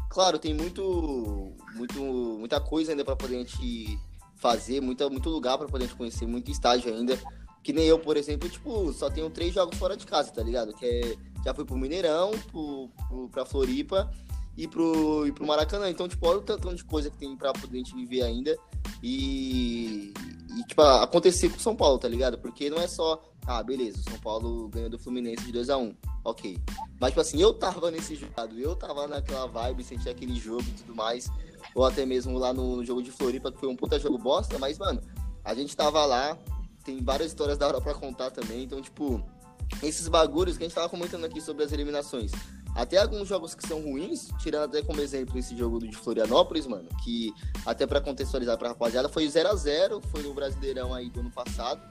claro, tem muito, muito, muita coisa ainda pra poder a gente fazer, muita, muito lugar pra poder a gente conhecer, muito estágio ainda. Que nem eu, por exemplo, tipo, só tenho três jogos fora de casa, tá ligado? Que é já fui pro Mineirão, pro, pro, pra Floripa e pro, e pro Maracanã. Então, tipo, olha o tanto de coisa que tem pra poder a gente viver ainda e, e, tipo, acontecer com o São Paulo, tá ligado? Porque não é só, ah, beleza, o São Paulo ganhou do Fluminense de 2x1, ok. Mas, tipo assim, eu tava nesse jogo, eu tava naquela vibe, senti aquele jogo e tudo mais, ou até mesmo lá no, no jogo de Floripa, que foi um puta jogo bosta, mas, mano, a gente tava lá, tem várias histórias da hora pra contar também, então, tipo esses bagulhos que a gente tava comentando aqui sobre as eliminações. Até alguns jogos que são ruins, tirando até como exemplo esse jogo de Florianópolis, mano, que até para contextualizar pra rapaziada, foi 0 a 0 foi no Brasileirão aí do ano passado.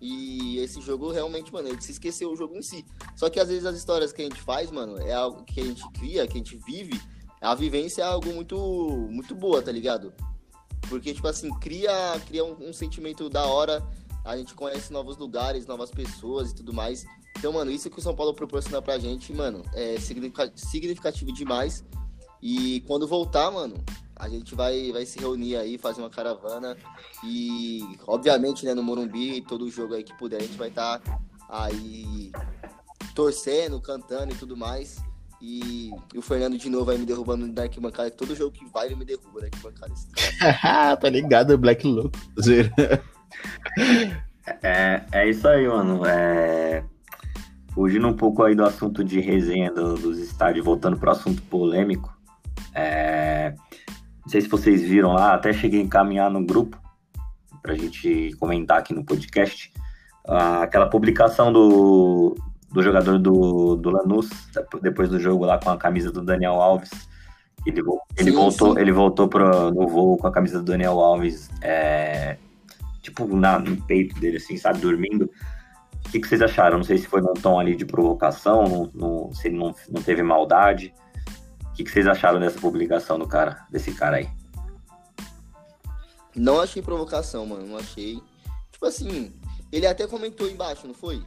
E esse jogo realmente, mano, ele se esqueceu o jogo em si. Só que às vezes as histórias que a gente faz, mano, é algo que a gente cria, que a gente vive, a vivência é algo muito muito boa, tá ligado? Porque, tipo assim, cria, cria um, um sentimento da hora, a gente conhece novos lugares, novas pessoas e tudo mais. Então, mano, isso que o São Paulo proporciona pra gente, mano, é significativo demais. E quando voltar, mano, a gente vai, vai se reunir aí, fazer uma caravana. E, obviamente, né, no Morumbi, todo jogo aí que puder, a gente vai estar tá aí torcendo, cantando e tudo mais. E, e, o Fernando de novo aí me derrubando da arquibancada. Todo jogo que vai, ele me derruba da arquibancada. *laughs* tá ligado, Black Louco. É, é isso aí, mano. É Fugindo um pouco aí do assunto de resenha do, dos estádios, voltando para o assunto polêmico, é... não sei se vocês viram lá, até cheguei a encaminhar no grupo para a gente comentar aqui no podcast, aquela publicação do, do jogador do, do Lanús, depois do jogo lá com a camisa do Daniel Alves. Ele, ele sim, voltou, sim. ele voltou pro, no voo com a camisa do Daniel Alves, é, tipo, na, no peito dele, assim, sabe, dormindo. O que, que, vocês acharam? Não sei se foi num tom ali de provocação, no, no, se não, não teve maldade. O que, que, vocês acharam dessa publicação do cara, desse cara aí? Não achei provocação, mano. Não achei. Tipo assim, ele até comentou embaixo, não foi?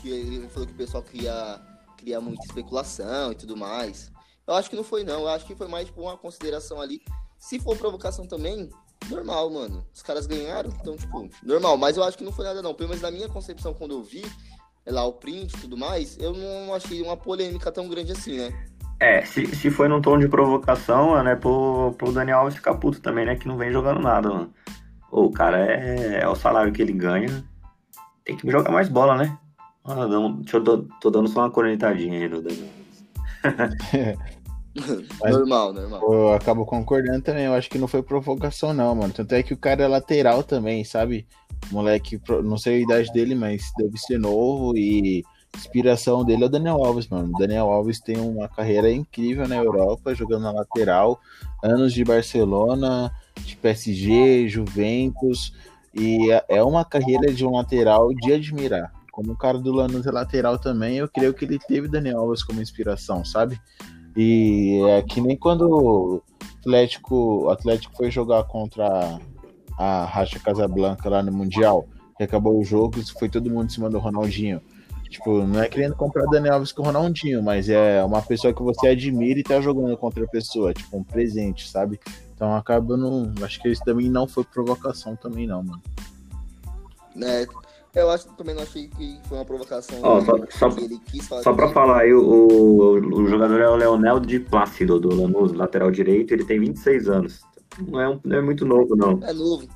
que ele falou que o pessoal cria, cria muita especulação e tudo mais. Eu acho que não foi, não. Eu acho que foi mais tipo, uma consideração ali. Se for provocação também, normal, mano. Os caras ganharam, então, tipo, normal. Mas eu acho que não foi nada, não. Pelo menos na minha concepção, quando eu vi é lá o print e tudo mais, eu não achei uma polêmica tão grande assim, né? É, se, se foi num tom de provocação, né, pro, pro Daniel Alves ficar puto também, né, que não vem jogando nada, mano. O cara é, é o salário que ele ganha, tem que jogar mais bola, né? Ah, não, deixa eu tô, tô dando só uma cornetadinha aí no Daniel. *laughs* *laughs* Mas, normal, normal. Eu acabo concordando também. Eu acho que não foi provocação, não, mano. Tanto é que o cara é lateral também, sabe? Moleque, não sei a idade dele, mas deve ser novo e inspiração dele é o Daniel Alves, mano. O Daniel Alves tem uma carreira incrível na Europa, jogando na lateral, anos de Barcelona, de PSG, Juventus, e é, é uma carreira de um lateral de admirar. Como o cara do Lanús é lateral também, eu creio que ele teve Daniel Alves como inspiração, sabe? E é que nem quando o Atlético, o Atlético foi jogar contra a Racha Casablanca lá no Mundial, que acabou o jogo, foi todo mundo em cima do Ronaldinho. Tipo, não é querendo comprar Daniel Alves com o Ronaldinho, mas é uma pessoa que você admira e tá jogando contra a pessoa, tipo, um presente, sabe? Então acaba não. Acho que isso também não foi provocação também, não, mano. É, eu acho também não achei que foi uma provocação. Oh, só, só, só pra falar aí, o, o, o, jogador é o Leonel de Plácido, do Lanús, lateral direito, ele tem 26 anos. Não é, um, não é muito novo, não. É novo.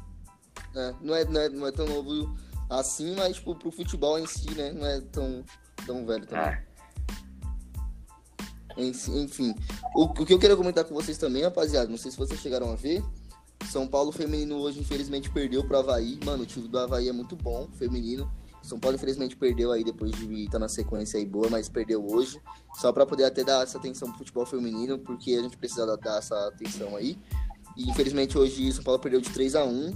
É, não, é, não, é, não é tão novo assim, mas tipo, pro futebol em si, né? Não é tão, tão velho também. É. Enfim, o, o que eu queria comentar com vocês também, rapaziada, não sei se vocês chegaram a ver, São Paulo feminino hoje infelizmente perdeu pro Havaí, mano, o time do Havaí é muito bom, feminino, São Paulo infelizmente perdeu aí depois de estar tá na sequência aí boa, mas perdeu hoje, só para poder até dar essa atenção pro futebol feminino, porque a gente precisa dar essa atenção aí, e infelizmente hoje São Paulo perdeu de 3 a 1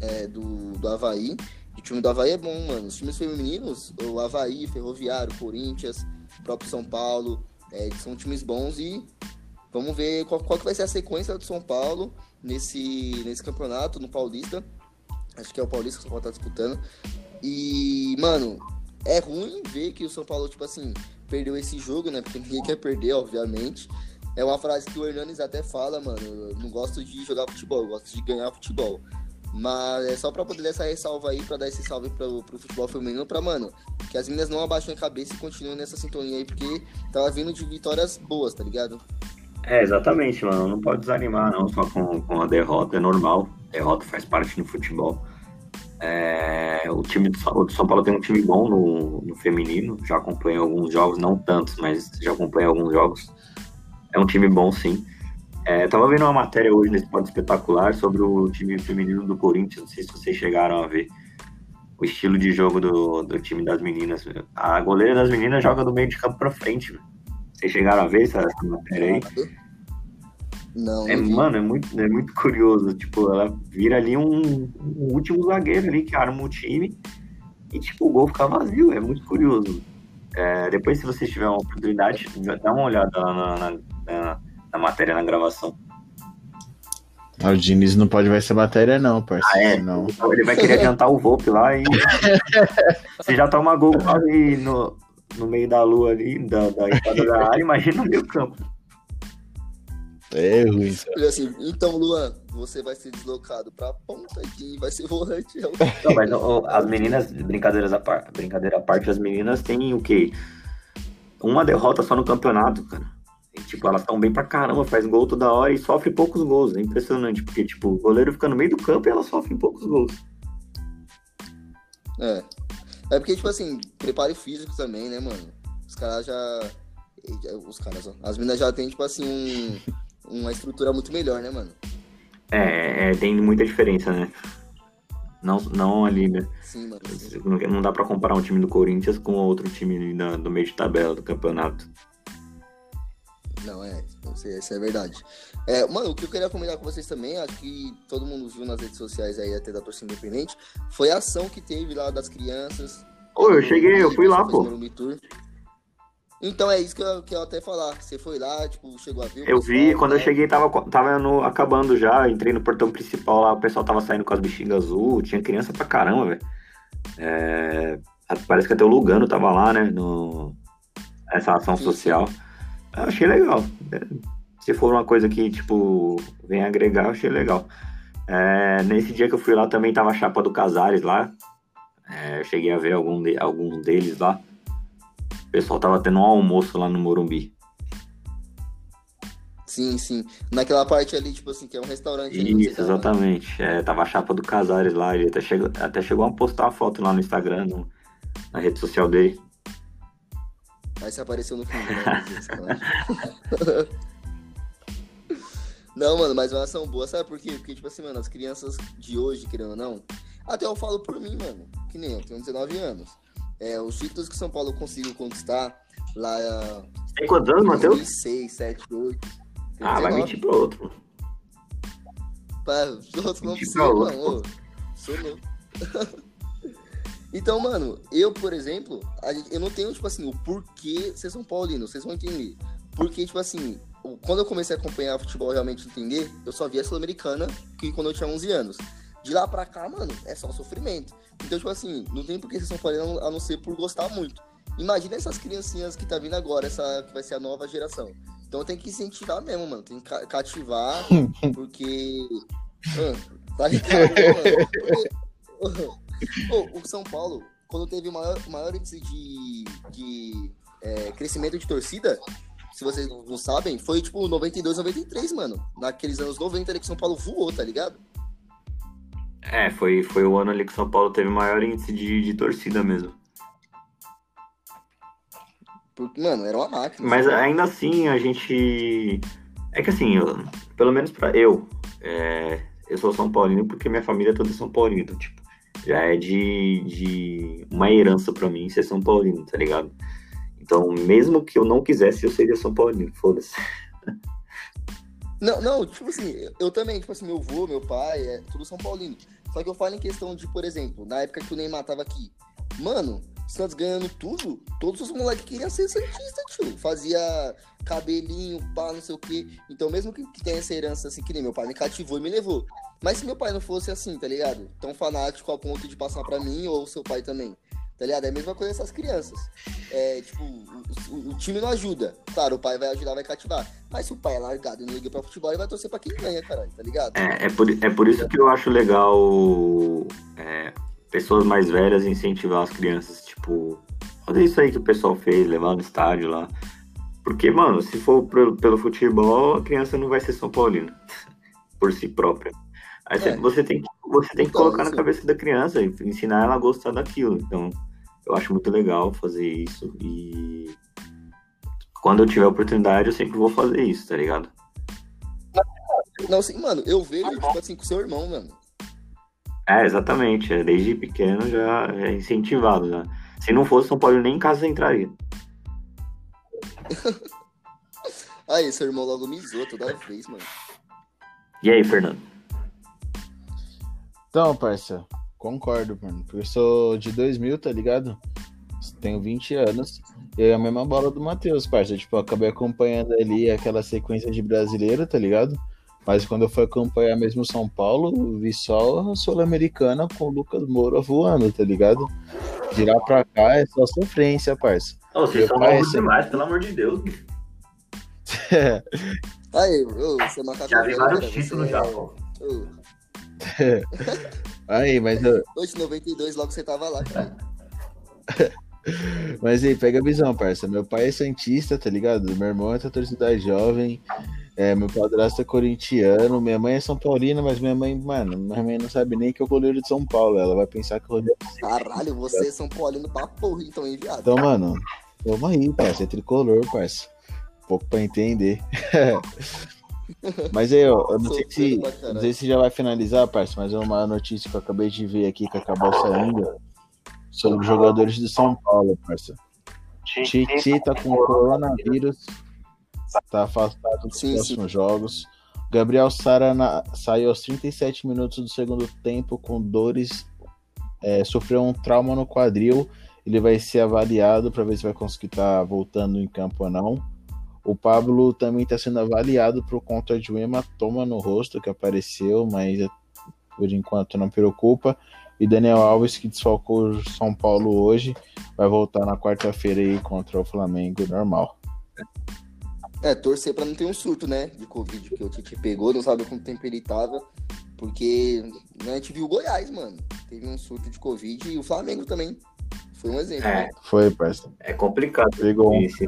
é, do, do Havaí, o time do Havaí é bom, mano, os times femininos, o Havaí, Ferroviário, Corinthians, próprio São Paulo, é, são times bons e vamos ver qual, qual que vai ser a sequência do São Paulo nesse, nesse campeonato, no Paulista. Acho que é o Paulista que o São Paulo tá disputando. E, mano, é ruim ver que o São Paulo, tipo assim, perdeu esse jogo, né? Porque ninguém quer perder, obviamente. É uma frase que o Hernanes até fala, mano. Eu não gosto de jogar futebol, eu gosto de ganhar futebol. Mas é só pra poder dar essa ressalva aí, pra dar esse salve pro, pro futebol feminino, pra, mano, que as meninas não abaixem a cabeça e continuem nessa sintonia aí, porque tava vindo de vitórias boas, tá ligado? É, exatamente, mano. Não pode desanimar, não, só com, com a derrota, é normal. Derrota faz parte do futebol. É, o time do São, Paulo tem um time bom no, no feminino, já acompanho alguns jogos, não tantos, mas já acompanho alguns jogos. É um time bom, sim. É, tava vendo uma matéria hoje nesse Esporte Espetacular sobre o time feminino do Corinthians, não sei se vocês chegaram a ver o estilo de jogo do, do time das meninas. A goleira das meninas joga do meio de campo pra frente. Vocês chegaram a ver essa, essa matéria aí? Não. É, mano, é muito, é muito curioso. Tipo, ela vira ali um, um, último zagueiro ali que arma o time e, tipo, o gol fica vazio. É muito curioso. É, depois, se vocês tiverem uma oportunidade, dá uma olhada na, na, na a matéria na gravação. Ah, o Diniz não pode ver essa matéria, não, parceiro. Ah, é. Não. Ele vai querer adiantar o Volpe lá e. *laughs* Você já toma gol quase no, no meio da lua ali, da, da entrada da área, imagina no meio campo. É ruim. Assim, então, Luan, você vai ser deslocado pra ponta e vai ser volante. Não, mas as meninas, brincadeiras à parte, brincadeira à parte, as meninas têm o quê? Uma derrota só no campeonato, cara. E, tipo, elas estão bem pra caramba, faz gol toda hora e sofre poucos gols. É impressionante, porque, tipo, o goleiro fica no meio do campo e ela sofre poucos gols. É. É porque, tipo assim, preparo físico também, né, mano? Os caras já. Os caras, ó. As meninas já têm, tipo assim, um, uma estrutura muito melhor, né, mano? É, é, tem muita diferença, né? Não, não ali, né? Sim, mano. Sim. Não, não dá pra comparar um time do Corinthians com outro time da, do meio de tabela do campeonato. Não, é, isso é verdade. É, mano, o que eu queria comentar com vocês também, acho que todo mundo viu nas redes sociais aí, até da torcida independente, foi a ação que teve lá das crianças. Ô, eu cheguei, eu fui lá, pô. Então é isso que eu, que eu até falar. Você foi lá, tipo, chegou a ver? Eu vi, quando eu cheguei tava, tava no, acabando já, entrei no portão principal lá, o pessoal tava saindo com as bexigas azul, tinha criança pra caramba, velho. É, Parece que até o Lugano tava lá, né? No, essa ação social. Eu achei legal. Se for uma coisa que, tipo, vem agregar, eu achei legal. É, nesse dia que eu fui lá também tava a chapa do Casares lá. É, eu cheguei a ver algum de, alguns deles lá. O pessoal tava tendo um almoço lá no Morumbi. Sim, sim. Naquela parte ali, tipo assim, que é um restaurante. Isso, exatamente. É, tava a chapa do Casares lá. Ele até chegou, até chegou a postar uma foto lá no Instagram, no, na rede social dele. Aí você apareceu no filme, né? *laughs* não, mano, mas é uma ação boa, sabe por quê? Porque, tipo assim, mano, as crianças de hoje, querendo ou não, até eu falo por mim, mano, que nem eu, tenho 19 anos. É, os títulos que São Paulo conseguiu conquistar lá. Tem quantos anos, Matheus? 6, 7, 8. Ah, vai mentir pro outro. Pá, os outros não precisam, não. Sou louco. *laughs* Então, mano, eu, por exemplo, eu não tenho, tipo assim, o porquê ser São Paulino, vocês vão entender. Porque, tipo assim, quando eu comecei a acompanhar futebol realmente entender, eu só via a Sul-Americana, que quando eu tinha 11 anos. De lá pra cá, mano, é só sofrimento. Então, tipo assim, não tem por que ser São Paulino a não ser por gostar muito. Imagina essas criancinhas que tá vindo agora, essa que vai ser a nova geração. Então tem que incentivar mesmo, mano. Tem que cativar, *laughs* porque. Mano, tá ligado, mano? *laughs* o São Paulo, quando teve o maior, maior índice de, de é, crescimento de torcida, se vocês não sabem, foi tipo 92, 93, mano. Naqueles anos 90 ali que São Paulo voou, tá ligado? É, foi, foi o ano ali que São Paulo teve maior índice de, de torcida mesmo. Porque, mano, era uma máquina. Mas ainda assim, a gente. É que assim, eu, pelo menos pra eu, é, eu sou São Paulino porque minha família é toda São Paulino. Então, tipo, já é de, de uma herança para mim ser São Paulino, tá ligado? Então, mesmo que eu não quisesse, eu seria São Paulino, foda-se. Não, não, tipo assim, eu também, tipo assim, meu avô, meu pai, é tudo São Paulino. Só que eu falo em questão de, por exemplo, na época que o Neymar tava aqui. Mano, Santos ganhando tudo, todos os moleques queriam ser Santista, tio. Fazia cabelinho, pá, não sei o quê. Então, mesmo que, que tenha essa herança, assim, que nem meu pai me cativou e me levou. Mas se meu pai não fosse assim, tá ligado? Tão fanático ao ponto de passar pra mim ou seu pai também. Tá ligado? É a mesma coisa essas crianças. É, tipo, o, o, o, time não ajuda. Claro, o pai vai ajudar, vai cativar. Mas se o pai é largado e não liga pra futebol, ele vai torcer pra quem ganha, caralho, tá ligado? É, é, por, é por isso que eu acho legal é, pessoas mais velhas incentivar as crianças, tipo, olha isso aí que o pessoal fez, levar no estádio lá. Porque, mano, se for pelo, pelo futebol, a criança não vai ser São Paulino *laughs* por si própria. Aí é. você tem que, você tem que então, colocar na cabeça da criança e ensinar ela a gostar daquilo. Então, eu acho muito legal fazer isso. E quando eu tiver oportunidade, eu sempre vou fazer isso, tá ligado? Não, assim, mano, eu vejo, tipo assim, com seu irmão, mano. É, exatamente. É, desde pequeno já é incentivado. Já. Se não fosse São Paulo, nem em casa entraria. *laughs* aí, seu irmão logo me zoou toda vez, mano. E aí, Fernando? Então, parça, concordo, mano. Porque eu sou de 2000, tá ligado? Tenho 20 anos. E é a mesma bola do Matheus, parça. Tipo, eu acabei acompanhando ali aquela sequência de brasileiro, tá ligado? Mas quando eu fui acompanhar mesmo São Paulo, vi só a Sul-Americana com o Lucas Moura voando, tá ligado? De lá pra cá é só sofrência, parça. Oh, vocês são novos demais, pelo amor de Deus. é. *laughs* Aí, ô, você macaco. Já vi vários títulos já, pô. *laughs* Aí, mas eu... 92, logo você tava lá, cara. *laughs* mas aí, pega a visão, parça. Meu pai é Santista, tá ligado? Meu irmão é da torcida jovem. É, meu padrasto é corintiano, minha mãe é São Paulina, mas minha mãe, mano, minha mãe não sabe nem que eu goleiro de São Paulo. Ela vai pensar que eu goleiro Caralho, você é São Paulino pra porra, então, hein, viado? Então, mano, vamos aí, parça. É tricolor, parça. Pouco pra entender. *laughs* mas aí, eu, eu não sei se. Não sei se já vai finalizar, parça, mas é uma notícia que eu acabei de ver aqui que acabou saindo sobre os jogadores de São Paulo, parça. Titi tá com coronavírus Tá afastado dos sim, próximos sim. jogos. Gabriel Sara na... saiu aos 37 minutos do segundo tempo com dores. É, sofreu um trauma no quadril. Ele vai ser avaliado para ver se vai conseguir estar tá voltando em campo ou não. O Pablo também está sendo avaliado por conta de um hematoma no rosto que apareceu, mas por enquanto não preocupa. E Daniel Alves, que desfalcou o São Paulo hoje, vai voltar na quarta-feira aí contra o Flamengo normal. É, torcer pra não ter um surto, né? De Covid que o Tite pegou, não sabe quanto tempo ele tava. Porque né, a gente viu o Goiás, mano. Teve um surto de Covid e o Flamengo também. Foi um exemplo. É. né? Foi, parceiro. É complicado. Pegou. Esse,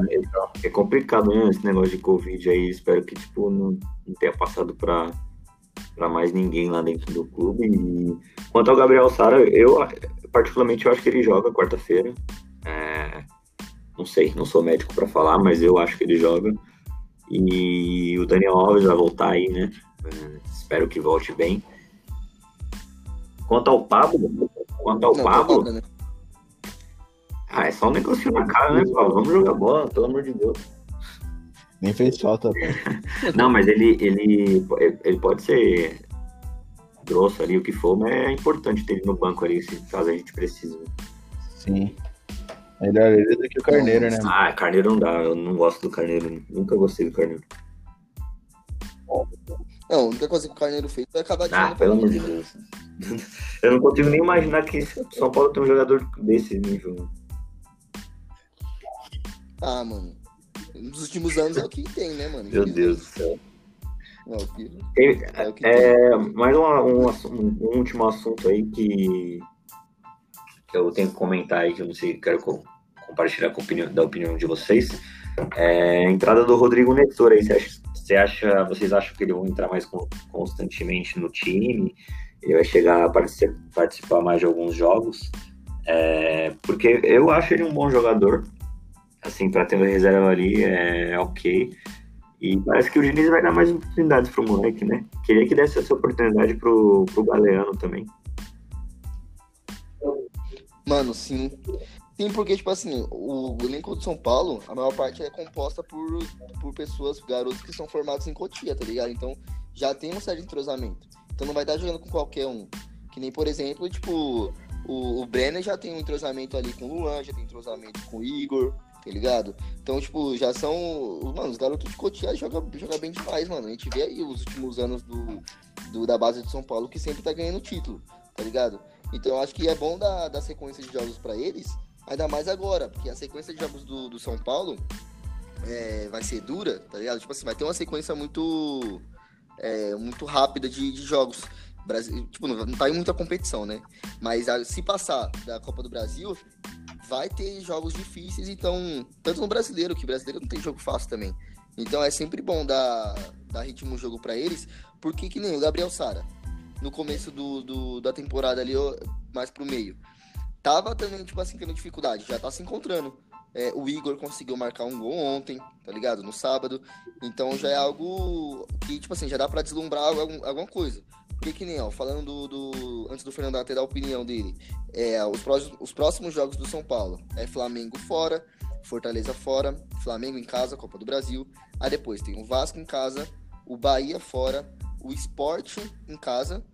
é complicado, né? Esse negócio de Covid aí. Espero que, tipo, não, não tenha passado pra, pra mais ninguém lá dentro do clube. E quanto ao Gabriel Sara, eu, particularmente, eu acho que ele joga quarta-feira. É, não sei, não sou médico pra falar, mas eu acho que ele joga. E o Daniel Alves vai voltar aí, né? É, espero que volte bem. Quanto ao Pablo, quanto ao Não, Pablo, tá nada, né? Ah, é só um negocinho na cara, né, Pablo? Vamos jogar bola, pelo amor de Deus. Nem fez falta. *laughs* Não, mas ele, ele, ele pode ser grosso ali, o que for, mas é importante ter ele no banco ali, se caso a gente precise. Sim. Melhor ele do que o Carneiro, né? Ah, Carneiro não dá, eu não gosto do Carneiro, nunca gostei do Carneiro. Não, a única coisa que o Carneiro fez foi acabar Ah, tirando pelo amor de? Deus. *laughs* Eu não consigo nem imaginar que São Paulo tem um jogador desse nível. Ah, mano. Nos últimos anos é o que tem, né, mano? Meu Deus do céu. É o que, Tem- é o que tem. É, mais uma- um, um último assunto aí que, que eu tenho que comentar aí, que eu não sei, quero co- compartilhar com a opinião, da opinião de vocês. É, a entrada do Rodrigo Nestor aí, você acha, você acha- vocês acham que ele vai entrar mais con- constantemente no time? Ele vai chegar a partici- participar mais de alguns jogos? É, porque eu acho ele um bom jogador. Assim, para ter uma reserva ali é ok. E parece que o Diniz vai dar mais oportunidades pro moleque, né? Queria que desse essa oportunidade pro, pro Galeano também. Mano, sim. Sim, porque, tipo assim, o elenco do São Paulo, a maior parte é composta por, por pessoas, garotos que são formados em Cotia, tá ligado? Então, já tem um certo entrosamento. Então não vai estar jogando com qualquer um. Que nem, por exemplo, tipo, o, o Brenner já tem um entrosamento ali com o Luan, já tem entrosamento com o Igor, tá ligado? Então, tipo, já são. Mano, os garotos de Cotia jogam joga bem demais, mano. A gente vê aí os últimos anos do, do- da base de São Paulo que sempre tá ganhando título, tá ligado? Então eu acho que é bom dar, dar sequência de jogos pra eles, ainda mais agora, porque a sequência de jogos do, do São Paulo é, vai ser dura, tá ligado? Tipo assim, vai ter uma sequência muito é, muito rápida de, de jogos. Brasil, tipo, não, tá em muita competição, né? Mas a- se passar da Copa do Brasil, vai ter jogos difíceis, então, tanto no brasileiro, que brasileiro não tem jogo fácil também. Então é sempre bom dar, dar ritmo no jogo pra eles, porque que nem o Gabriel Sara, no começo do, do- da temporada ali, mais pro meio, tava também, tipo assim, tendo dificuldade, já tá se encontrando. É, o Igor conseguiu marcar um gol ontem, tá ligado? No sábado. Então já é algo que, tipo assim, já dá pra deslumbrar algum- alguma coisa. Porque que nem, ó, falando do, do- Antes do Fernando até a opinião dele, é, os, próximos, os próximos jogos do São Paulo é Flamengo fora, Fortaleza fora, Flamengo em casa, Copa do Brasil. Aí depois tem o Vasco em casa, o Bahia fora, o Sport em casa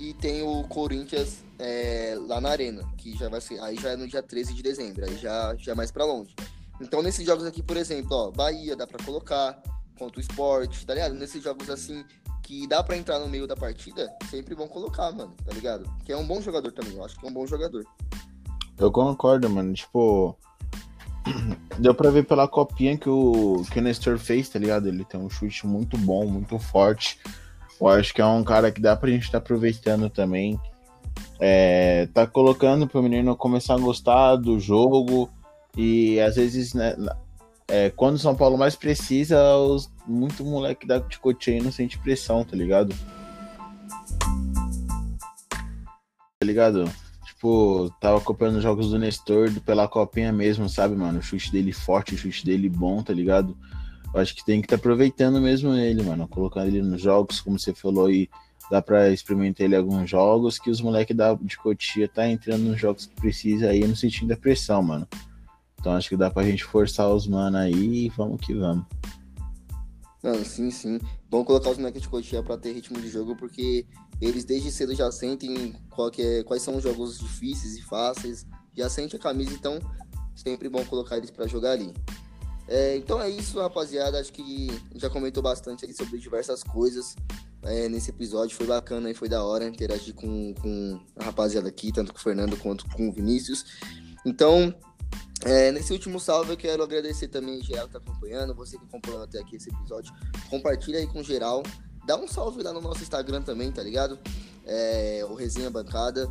e tem o Corinthians é, lá na Arena, que já vai ser. Aí já é no dia 13 de dezembro, aí já, já é mais pra longe. Então nesses jogos aqui, por exemplo, ó, Bahia dá pra colocar contra o Sport, tá ligado? Nesses jogos assim que dá pra entrar no meio da partida, sempre vão colocar, mano, tá ligado? Que é um bom jogador também, eu acho que é um bom jogador. Eu concordo, mano. Tipo, *clears throat* deu pra ver pela copinha que o, que o Nestor fez, tá ligado? Ele tem um chute muito bom, muito forte. Eu acho que é um cara que dá pra gente estar aproveitando também. É, tá colocando pro menino começar a gostar do jogo. E às vezes, né, é, quando o São Paulo mais precisa, os, muito moleque da Cotia aí não sente pressão, tá ligado? Tá ligado? Tipo, tava acompanhando os jogos do Nestor pela copinha mesmo, sabe, mano? O chute dele forte, o chute dele bom, tá ligado? Eu acho que tem que estar aproveitando mesmo ele, mano. Colocando ele nos jogos, como você falou aí, dá pra experimentar ele alguns jogos, que os moleques da de Cotia tá entrando nos jogos que precisa aí no sentido da pressão, mano. Então acho que dá pra gente forçar os mano aí e vamos que vamos. Não, sim, sim. Bom colocar os moleques de coxinha pra ter ritmo de jogo, porque eles desde cedo já sentem é- quais são os jogos difíceis e fáceis, já sente a camisa, então sempre bom colocar eles pra jogar ali. É, então é isso, rapaziada. Acho que já comentou bastante sobre diversas coisas é, nesse episódio. Foi bacana e foi da hora interagir com, com a rapaziada aqui, tanto com o Fernando quanto com o Vinícius. Então, é, nesse último salve, eu quero agradecer também geral que tá acompanhando, você que acompanhou até aqui esse episódio. Compartilha aí com geral. Dá um salve lá no nosso Instagram também, tá ligado? É, o Resenha Bancada.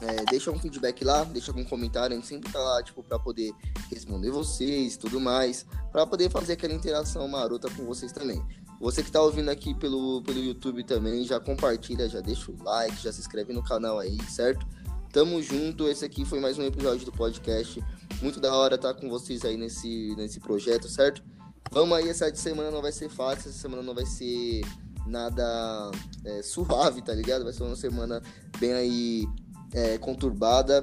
É, deixa um feedback lá, deixa algum comentário, a gente sempre tá lá, tipo, pra poder responder vocês tudo mais, para poder fazer aquela interação marota com vocês também. Você que tá ouvindo aqui pelo, pelo YouTube também, já compartilha, já deixa o like, já se inscreve no canal aí, certo? Tamo junto, esse aqui foi mais um episódio do podcast. Muito da hora estar tá com vocês aí nesse, nesse projeto, certo? Vamos aí, essa semana não vai ser fácil, essa semana não vai ser nada é, suave, tá ligado? Vai ser uma semana bem aí é, conturbada.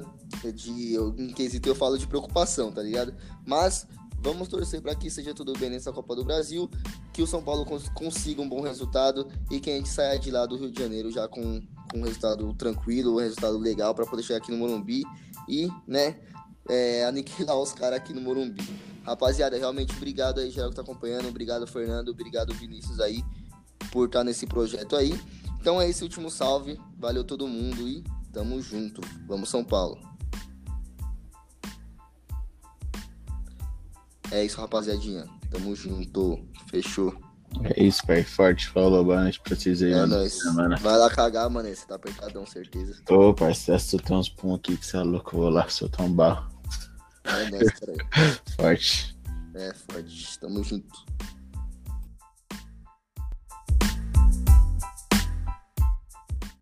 De, em quesito eu falo de preocupação, tá ligado? Mas vamos torcer para que seja tudo bem nessa Copa do Brasil, que o São Paulo cons consiga um bom resultado e que a gente saia de lá do Rio de Janeiro já com, com um resultado tranquilo, um resultado legal para poder chegar aqui no Morumbi e, né, é, aniquilar os caras aqui no Morumbi. Rapaziada, realmente obrigado aí, geral que tá acompanhando. Obrigado, Fernando. Obrigado, Vinícius aí, por estar tá nesse projeto aí. Então é esse último salve. Valeu todo mundo e Tamo junto. Vamos, São Paulo. É isso, rapaziadinha. Tamo junto. Fechou. É isso, pai. Forte. Falou, boa noite pra vocês aí. É nóis. Vai lá cagar, mano. Você tá apertadão, certeza. Ô, parceiro, se tu tem uns pum aqui que você é louco, eu vou lá soltar um barro. É nóis, cara. *laughs* forte. É, forte. Tamo junto.